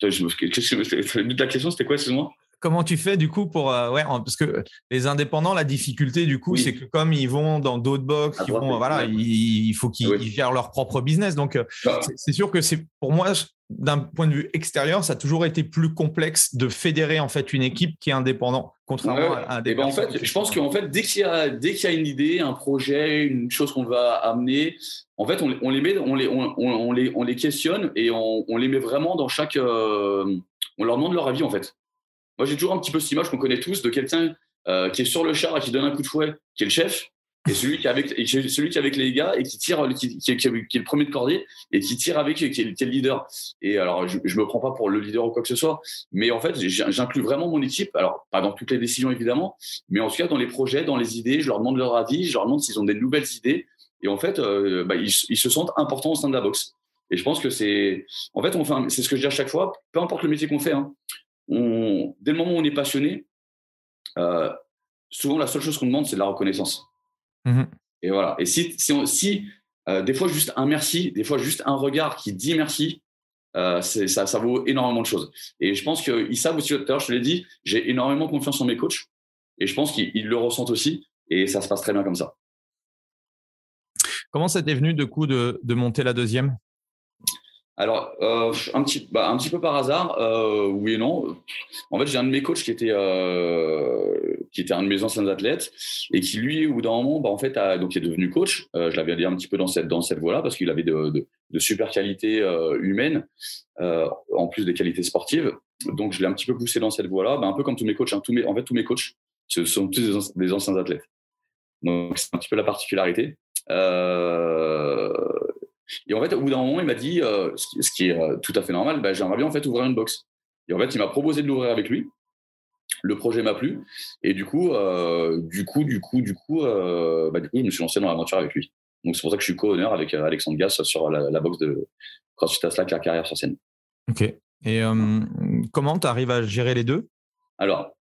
la question, c'était quoi, excuse-moi? Comment tu fais du coup pour ouais parce que les indépendants la difficulté du coup c'est que comme ils vont dans d'autres box ils vont voilà il, faut qu'ils gèrent leur propre business donc bah. c'est sûr que c'est pour moi d'un point de vue extérieur, ça a toujours été plus complexe de fédérer en fait une équipe qui est indépendante, contrairement à, des. Eh ben en fait, je pense qu'en fait, dès qu'il y a dès qu'il y a une idée, un projet, une chose qu'on va amener, en fait, on, on, les met, on les on, on, les on les questionne et on, on les met vraiment dans chaque. Euh, on leur demande leur avis en fait. Moi, j'ai toujours un petit peu cette image qu'on connaît tous de quelqu'un euh, qui est sur le char et qui donne un coup de fouet, qui est le chef, et celui qui est avec, celui qui est avec les gars et qui tire, qui, est le premier de cordée et qui tire avec, qui est, qui est le leader. Et alors, je, je me prends pas pour le leader ou quoi que ce soit, mais en fait, j'inclus vraiment mon équipe. Alors, pas dans toutes les décisions évidemment, mais en tout cas dans les projets, dans les idées. Je leur demande leur avis, je leur demande s'ils ont des nouvelles idées. Et en fait, euh, bah, ils, se sentent importants au sein de la boxe. Et je pense que c'est, en fait, c'est ce que je dis à chaque fois. Peu importe le métier qu'on fait, hein, on, dès le moment où on est passionné, euh, souvent la seule chose qu'on demande, c'est de la reconnaissance. Mhm. Et voilà. Et si, si, euh, des fois juste un merci, des fois juste un regard qui dit merci, euh, ça, ça vaut énormément de choses. Et je pense qu'ils savent aussi, tout à l'heure, je te l'ai dit, j'ai énormément confiance en mes coachs et je pense qu'ils le ressentent aussi et ça se passe très bien comme ça. Comment c'était venu de coup de, de monter la deuxième? Alors, euh, un, petit, bah, un petit peu par hasard, euh, oui et non. En fait, j'ai un de mes coachs qui était, euh, qui était un de mes anciens athlètes et qui, lui, au bout d'un moment, bah, en fait, donc, est devenu coach. je l'avais dit un petit peu dans cette, dans cette voie-là parce qu'il avait de, de, super qualités humaines, en plus des qualités sportives. Donc, je l'ai un petit peu poussé dans cette voie-là, bah, un peu comme tous mes coachs. Hein, en fait, tous mes coachs, ce sont tous des, anciens athlètes. Donc, c'est un petit peu la particularité. Et en fait, au bout d'un moment, il m'a dit, euh, ce, qui, est euh, tout à fait normal, bah, j'aimerais bien en fait ouvrir une box. Et en fait, il m'a proposé de l'ouvrir avec lui. Le projet m'a plu. Et du coup, euh, du coup, du coup, du coup, bah, du coup, je me suis lancé dans l'aventure avec lui. Donc c'est pour ça que je suis co-honneur avec Alexandre Gass sur la, box de CrossFit Slack, la carrière sur scène. Ok. Et comment tu arrives à gérer les deux? Alors,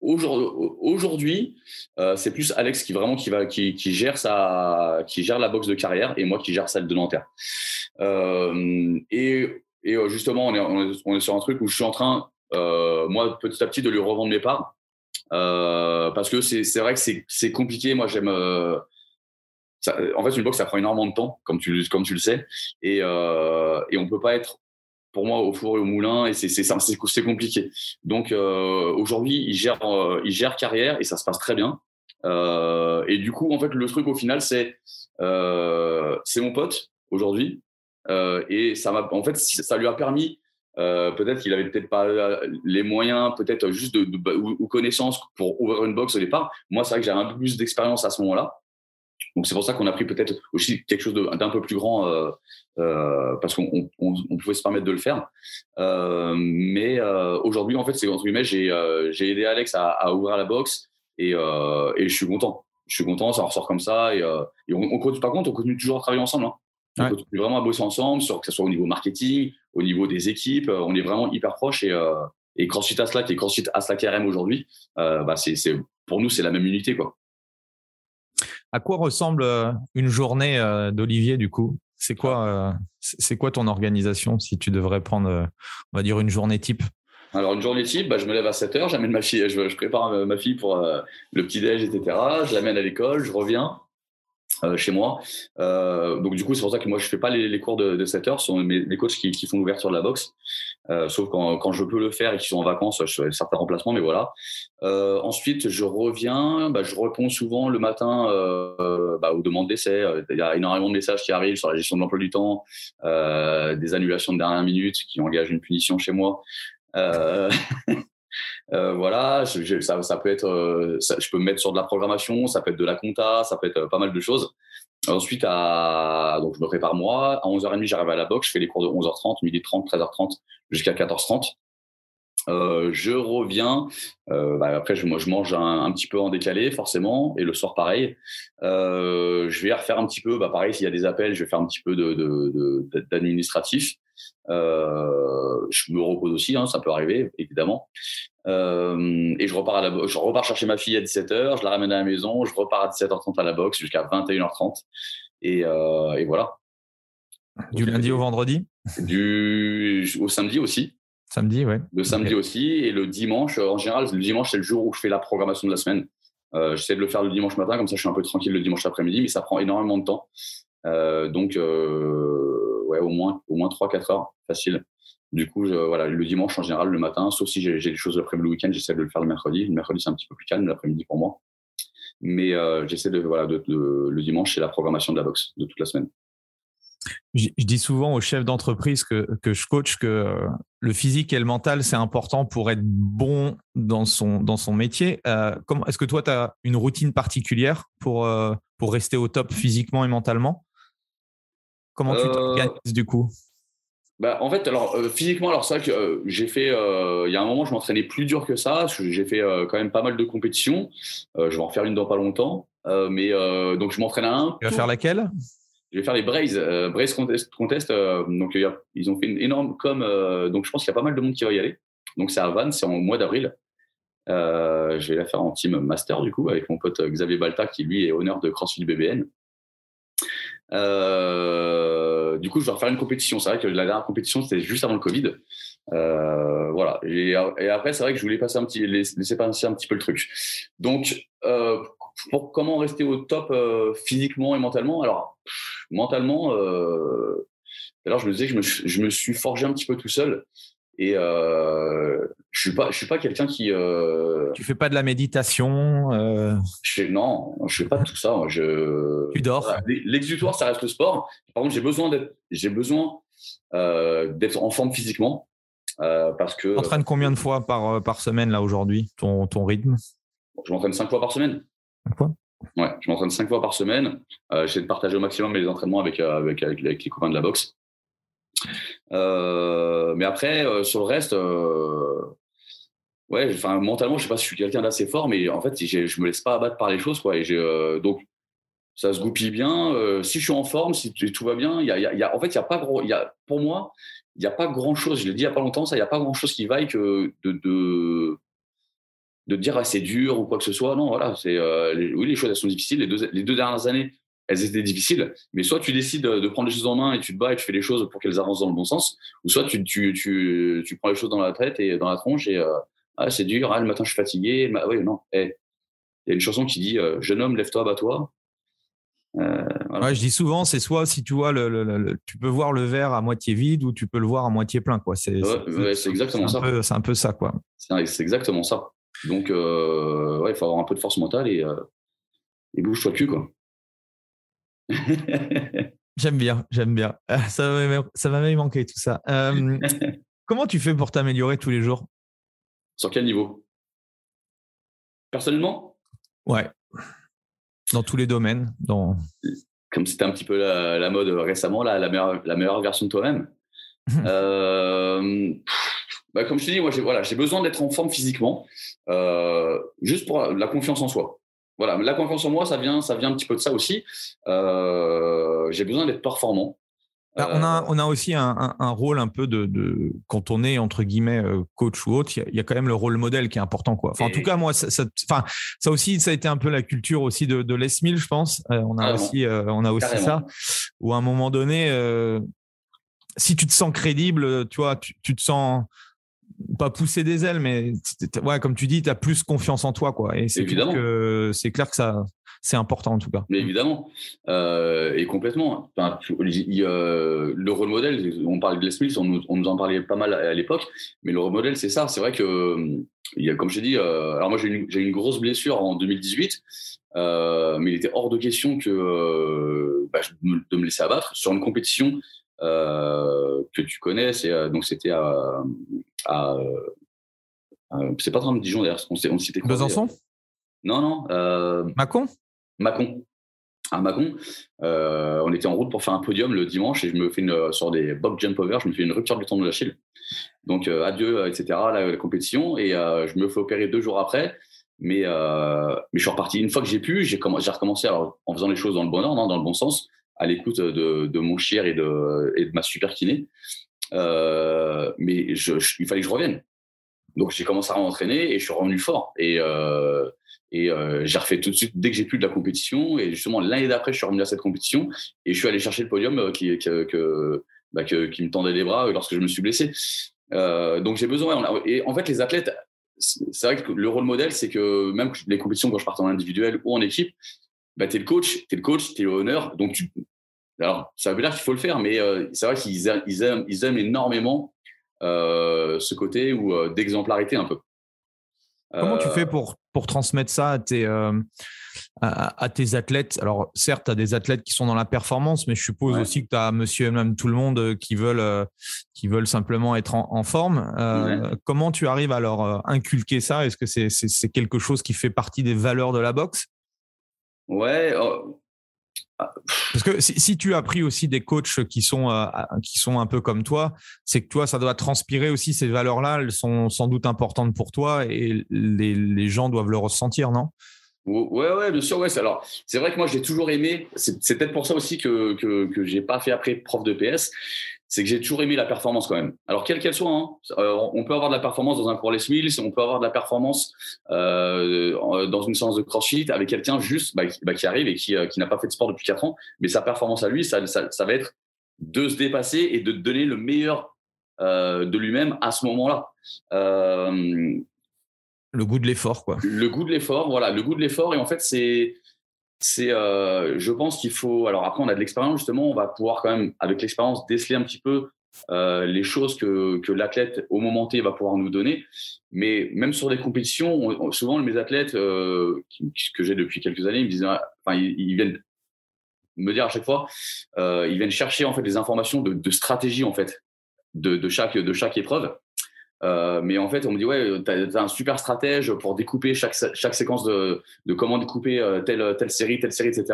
Aujourd'hui, euh, c'est plus Alex qui vraiment qui va qui, gère sa qui gère la boxe de carrière et moi qui gère celle de Nanterre. Euh, et, euh, justement, on est, sur un truc où je suis en train, euh, moi petit à petit, de lui revendre mes parts euh, parce que c'est vrai que c'est compliqué. Moi, j'aime. en fait, une boxe, ça prend énormément de temps, comme tu comme tu le sais, et et on peut pas être pour moi au four et au moulin et c'est c'est compliqué. Donc euh, aujourd'hui, il gère euh, il gère carrière et ça se passe très bien. Euh, et du coup, en fait, le truc au final, c'est euh, c'est mon pote aujourd'hui euh, et ça m'a en fait ça lui a permis peut-être qu'il avait peut-être pas les moyens, peut-être juste de, de, ou, connaissances pour ouvrir une box au départ. Moi, c'est vrai que j'avais un peu plus d'expérience à ce moment-là. Donc c'est pour ça qu'on a pris peut-être aussi quelque chose d'un peu plus grand euh, euh, parce qu'on on, on pouvait se permettre de le faire. Euh, mais aujourd'hui, en fait, c'est entre guillemets, j'ai aidé Alex à, à, ouvrir la box et, et je suis content. Je suis content, ça ressort comme ça et, et on, on, continue. Par contre, on continue toujours à travailler ensemble. Hein. On continue vraiment à bosser ensemble, sur, que ce soit au niveau marketing, au niveau des équipes. On est vraiment hyper proches et, et CrossFit Aslak et CrossFit Aslak RM aujourd'hui, bah c'est, pour nous, c'est la même unité. Quoi. À quoi ressemble une journée d'Olivier du coup? C'est quoi, c'est quoi ton organisation si tu devrais prendre, on va dire, une journée type? Alors, une journée type, bah, je me lève à 7 heures, j'amène ma fille, je, prépare ma fille pour le petit-déj, etc. Je l'amène à l'école, je reviens. Euh, chez moi. Euh, donc du coup, c'est pour ça que moi je fais pas les, les cours de, de 7 heures, ce sont mes, mes coachs qui, qui font l'ouverture de la boxe. Euh, sauf quand, quand, je peux le faire et qu'ils sont en vacances, je fais certains remplacements, mais voilà. Euh, ensuite, je reviens, bah, je réponds souvent le matin euh, bah, aux demandes d'essai. Il y a énormément de messages qui arrivent sur la gestion de l'emploi du temps, des annulations de dernière minute qui engagent une punition chez moi. Euh, voilà, je, ça, ça, peut être, euh, je peux me mettre sur de la programmation, ça peut être de la compta, ça peut être euh, pas mal de choses. Ensuite, à, donc je me prépare moi. À 11h30, j'arrive à la boxe, je fais les cours de 11h30, midi 30, 13h30 jusqu'à 14h30. Euh, je reviens. Bah après, je, moi, je mange un, un, petit peu en décalé, forcément, et le soir, pareil. Je vais refaire un petit peu. Bah, pareil, s'il y a des appels, je vais faire un petit peu de, d'administratif. Euh, je me repose aussi, hein, ça peut arriver, évidemment. Euh, et je repars, à la, je repars chercher ma fille à 17h, je la ramène à la maison, je repars à 17h30 à la boxe jusqu'à 21h30. Et, euh, et voilà. Du lundi au vendredi? Du au samedi aussi. Samedi, ouais. Le samedi aussi. Et le dimanche, en général, le dimanche, c'est le jour où je fais la programmation de la semaine. J'essaie de le faire le dimanche matin, comme ça je suis un peu tranquille le dimanche après-midi, mais ça prend énormément de temps. Donc, euh, ouais, au moins, au moins 3-4 heures, facile. Du coup, voilà, le dimanche en général, le matin, sauf si j'ai des choses l'après-midi le week-end, j'essaie de le faire le mercredi. Le mercredi, c'est un petit peu plus calme, l'après-midi pour moi. Mais euh, j'essaie de, voilà, de, le dimanche, c'est la programmation de la boxe de toute la semaine. Je, dis souvent aux chefs d'entreprise que, que je coach que euh, le physique et le mental, c'est important pour être bon dans son, dans son métier. Euh, Est-ce que toi, tu as une routine particulière pour, pour rester au top physiquement et mentalement? Comment tu t'organises du coup? Bah, en fait, alors physiquement, alors ça que j'ai fait, il y a un moment, je m'entraînais plus dur que ça. J'ai fait quand même pas mal de compétitions. je vais en faire une dans pas longtemps, mais donc je m'entraîne à un. Tu vas faire laquelle? Je vais faire les Braze, euh, Braze Contest. contest euh, donc, ils ont fait une énorme com. Euh, donc, je pense qu'il y a pas mal de monde qui va y aller. Donc, c'est à Vannes, c'est en mois d'avril. je vais la faire en team master, du coup, avec mon pote Xavier Balta, qui lui est honneur de CrossFit BBN. Du coup, je vais refaire une compétition. C'est vrai que la dernière compétition, c'était juste avant le Covid. voilà. Et, après, c'est vrai que je voulais passer un petit, laisser passer un petit peu le truc. Donc, pour comment rester au top physiquement et mentalement? Alors, mentalement, euh, alors je me disais que je me, suis forgé un petit peu tout seul. Et euh, je suis pas, je suis pas quelqu'un qui. Euh... Tu fais pas de la méditation euh... je fais, Non, je fais pas tout ça. Je. Tu dors? L'exutoire, ça reste le sport. Par contre, j'ai besoin d'être, j'ai besoin d'être en forme physiquement parce que. T'entraînes combien de fois par par semaine là aujourd'hui, ton ton rythme? Je m'entraîne cinq fois par semaine. Cinq fois? Ouais, je m'entraîne cinq fois par semaine. J'essaie de partager au maximum mes entraînements avec, avec, avec, les copains de la boxe. Euh, mais après, euh, sur le reste, euh, ouais, enfin, mentalement, je sais pas si je suis quelqu'un d'assez fort, mais en fait, je me laisse pas abattre par les choses, quoi. Et donc ça se goupille bien. si je suis en forme, si tout va bien, y y a, en fait, il y a pas gros, y a, pour moi, il n'y a pas grand chose. Je l'ai dit il y a pas longtemps, ça, il y a pas grand chose qui vaille que de, de de dire ah, c'est dur ou quoi que ce soit. Non, voilà, c'est euh, oui, les choses sont difficiles. Les deux, les deux dernières années, elles étaient difficiles. Mais soit tu décides de prendre les choses en main et tu te bats et tu fais les choses pour qu'elles avancent dans le bon sens, ou soit tu, tu, tu, tu prends les choses dans la tête et dans la tronche et euh, ah c'est dur, ah, le matin je suis fatigué. oui, non. Eh, il y a une chanson qui dit euh, jeune homme lève-toi, bats-toi. Ouais, je dis souvent, c'est soit si tu vois le, tu peux voir le verre à moitié vide ou tu peux le voir à moitié plein, quoi. C'est exactement ça. C'est un peu ça, quoi. C'est exactement ça. Donc, euh, ouais, il faut avoir un peu de force mentale et, euh, et bouge-toi cul, quoi. j'aime bien, j'aime bien. Ça va, ça va même manquer tout ça. Euh, comment tu fais pour t'améliorer tous les jours? Sur quel niveau? Personnellement? Ouais. Dans tous les domaines. Dans... Comme c'était un petit peu la, mode récemment, la, meilleure, la meilleure version de toi-même. euh, bah, comme je te dis, moi, j'ai voilà, besoin d'être en forme physiquement, euh, juste pour la confiance en soi. Voilà, la confiance en moi, ça vient, ça vient un petit peu de ça aussi. Euh, j'ai besoin d'être performant. Bah, on, a, on a aussi un, rôle un peu de, quand on est entre guillemets coach ou autre, il y, a quand même le rôle modèle qui est important quoi. Enfin, en tout cas moi, ça, enfin, ça aussi, ça a été un peu la culture aussi de, de Les je pense. on a aussi, on a aussi ça, où à un moment donné, si tu te sens crédible, tu vois, tu, tu te sens pas pousser des ailes, mais ouais, comme tu dis, tu as plus confiance en toi. Quoi. Et c'est clair, que, c'est clair que ça, c'est important en tout cas. Mais évidemment, euh, et complètement. le rôle modèle, on parle de Les Smith, on nous, on nous, en parlait pas mal à, l'époque, mais le rôle modèle, c'est ça. C'est vrai que, il y a, comme je t'ai dit, euh, alors moi j'ai une, une, grosse blessure en 2018, euh, mais il était hors de question que bah, de me laisser abattre sur une compétition que tu connais. C'est euh, donc c'était à, à c'est pas trop Dijon d'ailleurs. On s'était Besançon. Non non. Euh, Macon. Macon. À Macon, euh, on était en route pour faire un podium le dimanche et je me fais une, sur des bob jump over, je me fais une rupture du tendon d'Achille. Donc adieu, etc. La, compétition et je me fais opérer deux jours après. Mais, mais je suis reparti. Une fois que j'ai pu, j'ai recommencé alors, en faisant les choses dans le bon ordre, hein, dans le bon sens à l'écoute de, mon chien et de, ma super kiné. Euh, mais il fallait que je revienne. Donc j'ai commencé à m'entraîner et je suis revenu fort. Et, euh, euh, j'ai refait tout de suite dès que j'ai plus de la compétition. Et justement l'année d'après, je suis revenu à cette compétition et je suis allé chercher le podium qui, bah, qui me tendait les bras lorsque je me suis blessé. donc j'ai besoin. Et en fait, les athlètes, c'est vrai que le rôle modèle, c'est que même les compétitions quand je parte en individuel ou en équipe, bah, tu es le coach, tu es le coach, tu es l'honneur. Donc, tu... alors, ça veut dire qu'il faut le faire, mais euh, c'est vrai qu'ils aiment, ils aiment, ils aiment énormément euh, ce côté ou euh, d'exemplarité un peu. Comment tu fais pour, pour transmettre ça à tes, à, tes athlètes? Alors, certes, tu as des athlètes qui sont dans la performance, mais je suppose aussi que tu as monsieur et même tout le monde qui veulent, qui veulent simplement être en, forme. Comment tu arrives à leur inculquer ça? Est-ce que c'est quelque chose qui fait partie des valeurs de la boxe? Ouais. Oh, ah, Parce que si, tu as pris aussi des coachs qui sont, euh, qui sont un peu comme toi, c'est que toi, ça doit transpirer aussi ces valeurs-là. Elles sont sans doute importantes pour toi et les, les gens doivent le ressentir, non? Ouais, ouais, bien sûr. Ouais. Alors, c'est vrai que moi, j'ai toujours aimé. C'est peut-être pour ça aussi que que, que j'ai pas fait après prof de PS c'est que j'ai toujours aimé la performance quand même. Alors quelle qu'elle soit, hein, euh, on peut avoir de la performance dans un cours Les Mills, on peut avoir de la performance euh, dans une séance de crossfit avec quelqu'un juste bah, bah, qui arrive et qui, euh, qui n'a pas fait de sport depuis 4 ans, mais sa performance à lui, ça, ça, ça va être de se dépasser et de donner le meilleur euh, de lui-même à ce moment-là. Le goût de l'effort, quoi. Le goût de l'effort, voilà, le goût de l'effort. Et en fait, c'est c'est, euh, je pense qu'il faut. Alors après, on a de l'expérience justement, on va pouvoir quand même, avec l'expérience, déceler un petit peu euh, les choses que, que l'athlète au moment T va pouvoir nous donner. Mais même sur des compétitions, souvent mes athlètes euh, que j'ai depuis quelques années, ils me disent, enfin, ils, viennent me dire à chaque fois, euh, ils viennent chercher en fait des informations de, de stratégie en fait de, de chaque de chaque épreuve. Euh, mais en fait, on me dit, ouais, tu as, un super stratège pour découper chaque, chaque séquence de, de comment découper euh, telle, telle série, telle série, etc.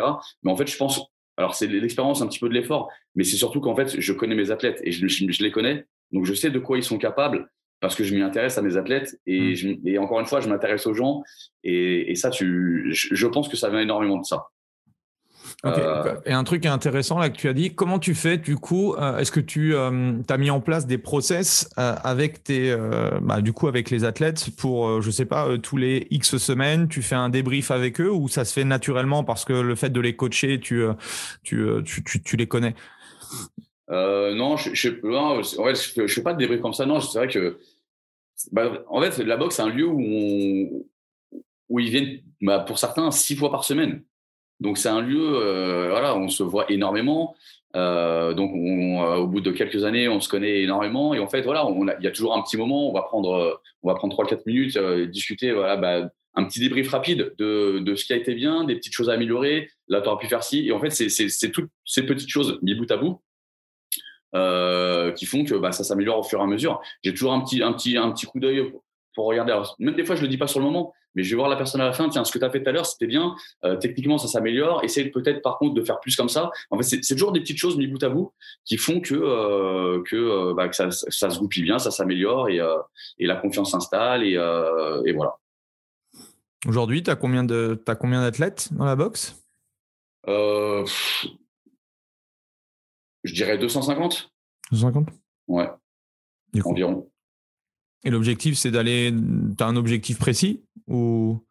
Mais en fait, je pense, alors c'est l'expérience, un petit peu de l'effort, mais c'est surtout qu'en fait, je connais mes athlètes et je, je, les connais. Donc, je sais de quoi ils sont capables parce que je m'y intéresse à mes athlètes et, mmh. et encore une fois, je m'intéresse aux gens. Et, et ça, tu, je, je pense que ça vient énormément de ça. Euh, et un truc intéressant là que tu as dit, comment tu fais du coup euh, Est-ce que tu euh, as mis en place des process avec tes, bah, du coup avec les athlètes pour, je sais pas, tous les X semaines, tu fais un débrief avec eux ou ça se fait naturellement parce que le fait de les coacher, tu, tu, tu, tu, les connais? Non, je, je, non, je, fais pas de débrief comme ça. Non, c'est vrai que bah, en fait, la boxe c'est un lieu où où ils viennent, bah, pour certains, six fois par semaine. Donc c'est un lieu, euh, voilà, on se voit énormément. Euh, donc on, euh, au bout de quelques années, on se connaît énormément et en fait voilà, il y a toujours un petit moment, on va prendre, on va prendre trois quatre minutes, discuter, voilà, bah, un petit débrief rapide de, de, ce qui a été bien, des petites choses à améliorer. Là, tu aurais pu faire ci. Et en fait, c'est toutes ces petites choses mis bout à bout euh, qui font que bah, ça s'améliore au fur et à mesure. J'ai toujours un petit, un petit, un petit coup d'œil pour regarder. même des fois, je le dis pas sur le moment, mais je vais voir la personne à la fin. Tiens, ce que tu as fait tout à l'heure, c'était bien. Euh, techniquement, ça s'améliore. Essaye peut-être, par contre, de faire plus comme ça. En fait, c'est toujours des petites choses mis bout à bout qui font que euh, que, euh, bah, que ça, ça, se goupille bien, ça s'améliore et, et la confiance s'installe et, et voilà. Aujourd'hui, tu as combien de as combien d'athlètes dans la boxe? Je dirais 250. 250 Ouais. Environ. Et l'objectif, c'est d'aller. Tu as un objectif précis? Ou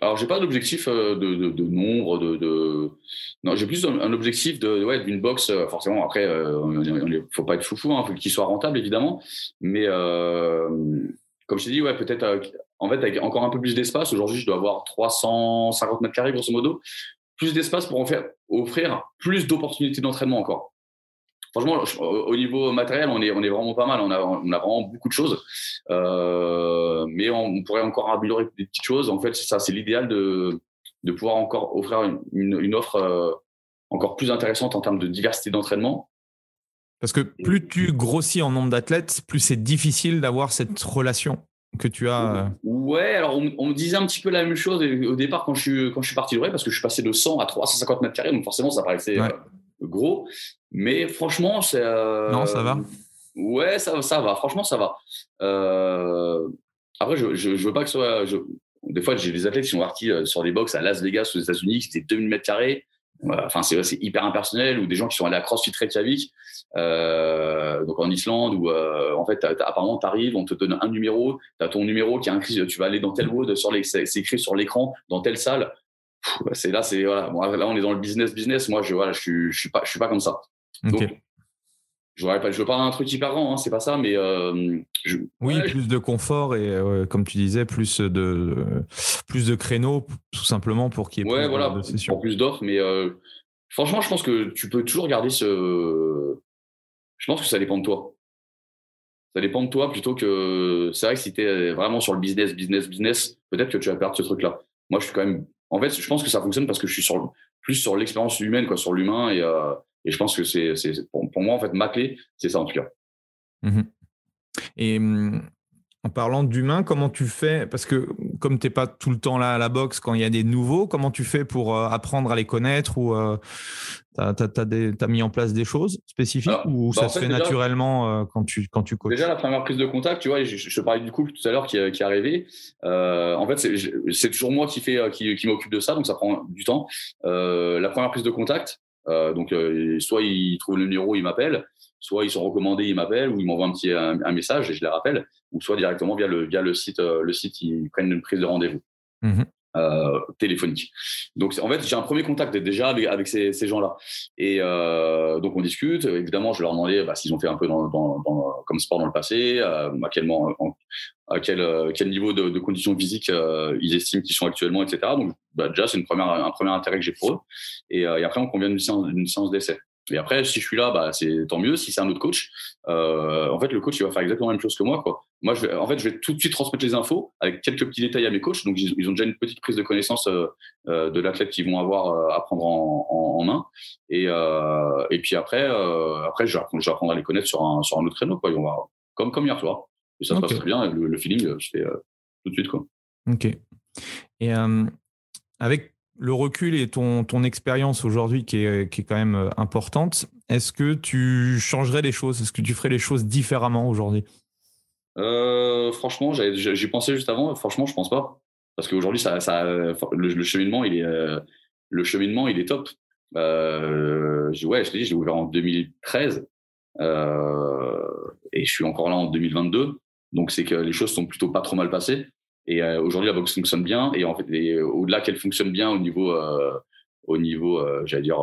alors, j'ai pas d'objectif euh, de, de, nombre, de, non, j'ai plus un, objectif de ouais, d'une box. Euh, forcément, après, il euh, faut pas être foufou, hein, faut qu'il soit rentable évidemment. Mais comme je t'ai dit, ouais, peut-être en fait avec encore un peu plus d'espace. Aujourd'hui, je dois avoir 350 mètres carrés grosso modo, plus d'espace pour en faire offrir plus d'opportunités d'entraînement encore franchement, au niveau matériel, on est, on est vraiment pas mal. On a, on a vraiment beaucoup de choses. Euh, mais on, pourrait encore améliorer des petites choses. En fait, c'est ça, c'est l'idéal de, de pouvoir encore offrir une, une, offre euh, encore plus intéressante en termes de diversité d'entraînement. Parce que plus tu grossis en nombre d'athlètes, plus c'est difficile d'avoir cette relation que tu as. Euh. Ouais, alors on, me disait un petit peu la même chose au départ quand je suis, quand je suis parti de vrai, parce que je suis passé de 100 à 350 mètres carrés, donc forcément ça paraissait gros. Mais franchement, c'est. Euh, non, ça va. Ouais, ça, ça va. Franchement, ça va. Euh, après, je, je, veux pas que ce soit. Des fois, j'ai des athlètes qui sont partis euh, sur des box à Las Vegas aux États-Unis, c'était 2000 mètres carrés. Enfin, c'est hyper impersonnel. Ou des gens qui sont allés à CrossFit Reykjavik, euh, donc en Islande, où en fait, apparemment, tu arrives, on te donne un numéro, tu as ton numéro qui est écrit, tu vas aller dans tel mode, c'est écrit sur l'écran, dans telle salle. C'est là, c'est voilà. là, on est dans le business, business. Moi, je voilà, je suis, je suis pas, je suis pas comme ça. Donc, je ne veux pas un truc hyper grand, hein, c'est pas ça, mais euh, oui, plus de confort et comme tu disais, plus de plus de créneaux, tout simplement pour qu'il y ait plus voilà, de sessions. plus d'offres. Mais euh, franchement, je pense que tu peux toujours garder ce. Je pense que ça dépend de toi. Ça dépend de toi plutôt que. C'est vrai que si tu es vraiment sur le business, business, business, peut-être que tu vas perdre ce truc-là. Moi, je suis quand même. En fait, je pense que ça fonctionne parce que je suis sur plus sur l'expérience humaine, quoi, sur l'humain et. Euh, je pense que c'est, pour, moi, en fait, ma clé, c'est ça en tout cas. Mmh et mmh, en parlant d'humain, comment tu fais Parce que comme tu n'es pas tout le temps là à la boxe quand il y a des nouveaux, comment tu fais pour euh, apprendre à les connaître ou euh, tu as, mis en place des choses spécifiques ou bah, ça se fait naturellement euh, quand tu quand tu coaches? Déjà la première prise de contact, tu vois, je, je parlais du couple tout à l'heure qui, qui est arrivé. en fait, c'est toujours moi qui fait qui, qui m'occupe de ça, donc ça prend du temps. la première prise de contact, euh, donc, euh, soit ils trouvent le numéro, ils m'appellent, soit ils sont recommandés, ils m'appellent, ou ils m'envoient un petit un, message et je les rappelle, ou soit directement via le via le site euh, le site ils prennent une prise de rendez-vous. Mmh euh, téléphonique. Donc en fait, j'ai un premier contact déjà avec, avec ces, ces gens-là. Et euh, donc on discute. Évidemment, je leur demandais bah, s'ils ont fait un peu dans, dans, dans, comme sport dans le passé, euh, à quel, à quel, quel niveau de, de conditions physiques euh, ils estiment qu'ils sont actuellement, etc. Donc bah, déjà, c'est un premier intérêt que j'ai pour eux. Et, et après, on convient d'une séance, séance d'essai. Et après, si je suis là, bah, c'est tant mieux. Si c'est un autre coach, euh, en fait, le coach, il va faire exactement la même chose que moi. Quoi. Moi, je vais, en fait, je vais tout de suite transmettre les infos avec quelques petits détails à mes coachs. Donc, ils, ont déjà une petite prise de connaissance euh, euh de l'athlète qu'ils vont avoir euh, à prendre en, en, main. Et, euh, et puis après, euh, après, je vais, apprendre, à les connaître sur un, sur un autre créneau. Quoi. Ils vont voir, comme, comme hier soir. Et ça se passe très bien. Le, le feeling, je fais tout de suite. Quoi. Ok. Et avec le recul et ton, ton expérience aujourd'hui qui est, qui est quand même euh, importante, est-ce que tu changerais les choses? Est-ce que tu ferais les choses différemment aujourd'hui? Euh, Franchement, j'y pensé juste avant. Franchement, je pense pas. Parce qu'aujourd'hui, ça, ça, le, cheminement, il est, euh, le cheminement, il est top. Euh, ouais, je dit, je l'ai ouvert en 2013 et je suis encore là en 2022. Donc, c'est que les choses sont plutôt pas trop mal passées. Et euh, aujourd'hui, la boxe fonctionne bien. Et en fait, au-delà qu'elle fonctionne bien au niveau, euh, au niveau, euh, j'allais dire,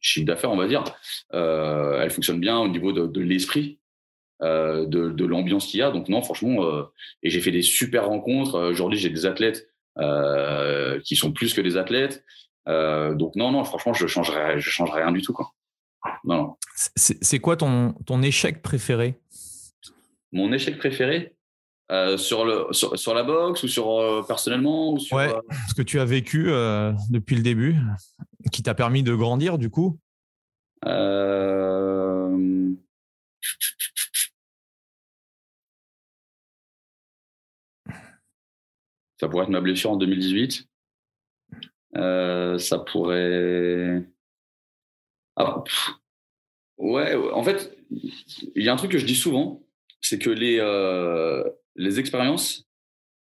chiffre d'affaires, on va dire, elle fonctionne bien au niveau de, de l'esprit. Euh, de, de l'ambiance qu'il y a. Donc non, franchement, euh, et j'ai fait des super rencontres. Aujourd'hui, j'ai des athlètes euh, qui sont plus que des athlètes. donc non, non, franchement, je changerais, je changerais rien du tout. Quoi. Non, non. C'est quoi ton, ton échec préféré? Mon échec préféré euh, sur, le, sur, la boxe ou sur euh, personnellement ou sur, ouais, euh, ce que tu as vécu depuis le début, qui t'a permis de grandir du coup? Ça pourrait être ma blessure en 2018. ça pourrait. Ah, ouais, en fait, il y a un truc que je dis souvent, c'est que les, les expériences,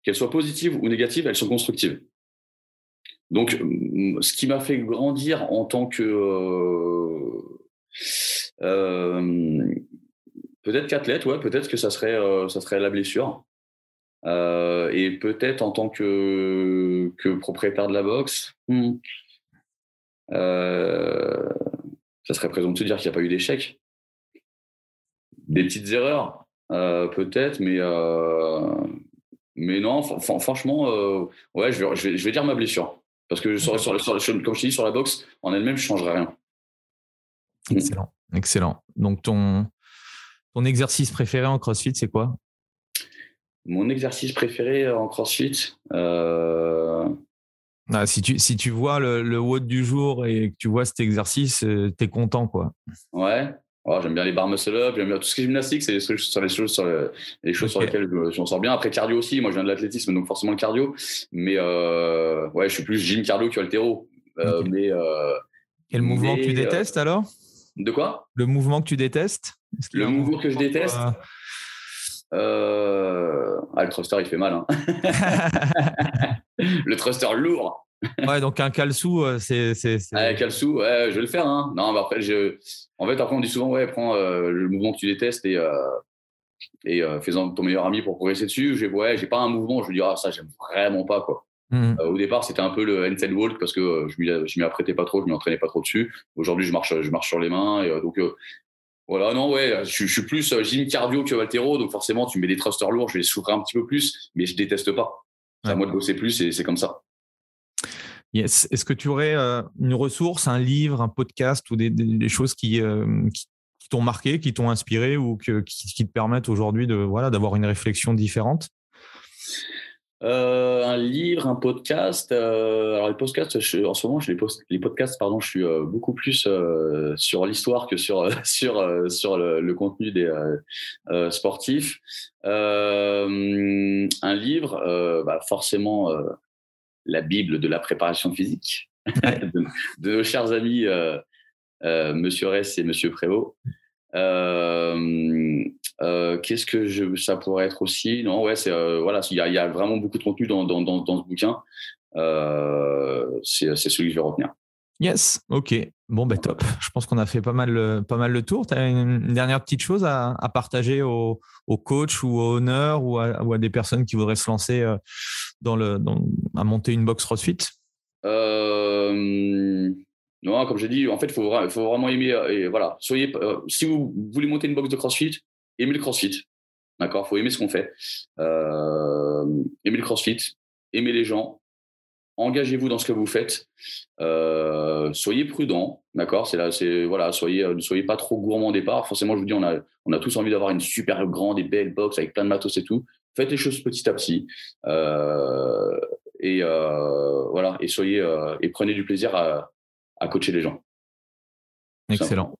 qu'elles soient positives ou négatives, elles sont constructives. Donc, ce qui m'a fait grandir en tant que peut-être qu'athlète, ouais, peut-être que ça serait la blessure. et peut-être en tant que, propriétaire de la boxe, hmm, ça serait présent de dire qu'il n'y a pas eu d'échec. Des petites erreurs, euh, peut-être, mais, euh, mais non, franchement, euh, ouais, je vais, je, vais, dire ma blessure. Parce que, sur, sur, comme je t'ai dit, sur la boxe, en elle-même, je ne changerai rien. Excellent, excellent. Donc, ton, ton exercice préféré en CrossFit, c'est quoi? Mon exercice préféré en CrossFit ah, si, tu, si tu vois le, le WOD du jour et que tu vois cet exercice, tu es content, quoi. Ouais, Oh, j'aime bien les bar muscle up, j'aime bien tout ce qui est gymnastique, c'est les, sur les choses, sur les, choses sur lesquelles je, m'en sors bien. Après cardio aussi, moi je viens de l'athlétisme, donc forcément le cardio. Mais euh, ouais, je suis plus gym cardio que altéro. Euh, mais euh, quel mouvement que tu détestes alors? De quoi? Le mouvement que tu détestes? Le mouvement que je déteste? ah, le thruster, il fait mal. Hein. le thruster lourd ouais, donc un calsou, euh, c'est. Un calsou, ouais, je vais le faire. Hein. Non, mais après, je... en fait, après, on dit souvent, ouais, prends euh, le mouvement que tu détestes et, euh, et fais-en ton meilleur ami pour progresser dessus. J'ai, ouais, j'ai pas un mouvement, je me dis, ah, ça, j'aime vraiment pas, quoi. Mmh. au départ, c'était un peu le handstand walk parce que je m'y, je m'y apprêtais pas trop, je m'y entraînais pas trop dessus. Aujourd'hui, je marche, je marche sur les mains et donc. voilà, non, ouais, je, suis plus gym cardio que altéro, donc forcément, tu mets des thrusters lourds, je vais les souffrir un petit peu plus, mais je déteste pas. C'est à moi de bosser plus et c'est comme ça. Est-ce que tu aurais euh, une ressource, un livre, un podcast ou des, choses euh, qui, t'ont marqué, qui t'ont inspiré ou qui, te permettent aujourd'hui de voilà d'avoir une réflexion différente? Euh, un livre, un podcast. alors les podcasts, en ce moment, je les podcasts, pardon, je suis beaucoup plus sur l'histoire que sur sur sur le, contenu des sportifs. un livre, bah, forcément la Bible de la préparation physique de, nos chers amis euh, euh, Monsieur Ress et Monsieur Prévost. Euh, qu'est-ce que je, ça pourrait être aussi? Non, ouais, c'est voilà, il y, a vraiment beaucoup de contenu dans, dans, dans, ce bouquin. c'est celui que je vais retenir. Yes, ok. Bon, ben top. Je pense qu'on a fait pas mal, pas mal le tour. Tu as une, dernière petite chose à, partager aux, coachs ou aux honneurs ou à, des personnes qui voudraient se lancer euh, dans le, à monter une box CrossFit? Euh, Non, comme j'ai dit, en fait, il faut, vraiment aimer. Euh, voilà, soyez, si vous voulez monter une box de CrossFit, aimez le CrossFit. D'accord? Il faut aimer ce qu'on fait. aimez le CrossFit, aimez les gens, engagez-vous dans ce que vous faites. Euh, soyez prudent, d'accord? C'est là, c'est voilà, soyez, ne soyez pas trop gourmand au départ. Forcément, je vous dis, on a, on a tous envie d'avoir une super grande et belle box avec plein de matos et tout. Faites les choses petit à petit, euh, et euh, voilà, et soyez et prenez du plaisir à, à coacher les gens. Excellent.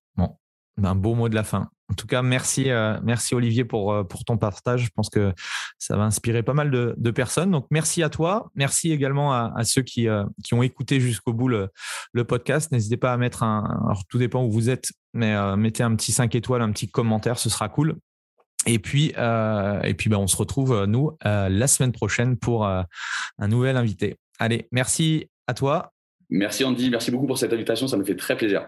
Un beau mot de la fin. En tout cas, merci, euh, merci Olivier pour, euh, pour ton partage. Je pense que ça va inspirer pas mal de, personnes. Donc, merci à toi. Merci également à, ceux qui, euh, qui ont écouté jusqu'au bout le, le podcast. N'hésitez pas à mettre un. Alors, tout dépend où vous êtes, mais mettez un petit 5 étoiles, un petit commentaire, ce sera cool. Et puis, et puis ben, on se retrouve, nous, la semaine prochaine pour un nouvel invité. Allez, merci à toi. Merci Andy, merci beaucoup pour cette invitation, ça me fait très plaisir.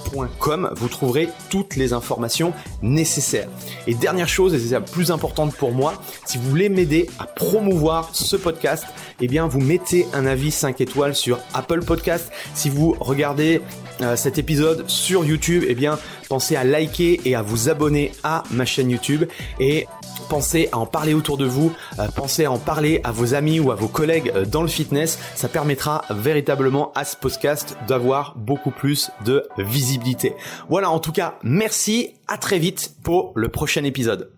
vous trouverez toutes les informations nécessaires. Et dernière chose, et c'est la plus importante pour moi, si vous voulez m'aider à promouvoir ce podcast, eh bien vous mettez un avis 5 étoiles sur Apple Podcast. Si vous regardez euh, cet épisode sur YouTube, eh bien pensez à liker et à vous abonner à ma chaîne YouTube et pensez à en parler autour de vous, euh, pensez à en parler à vos amis ou à vos collègues euh, dans le fitness. Ça permettra véritablement à ce podcast d'avoir beaucoup plus de visibilité. Voilà, en tout cas, merci, à très vite pour le prochain épisode.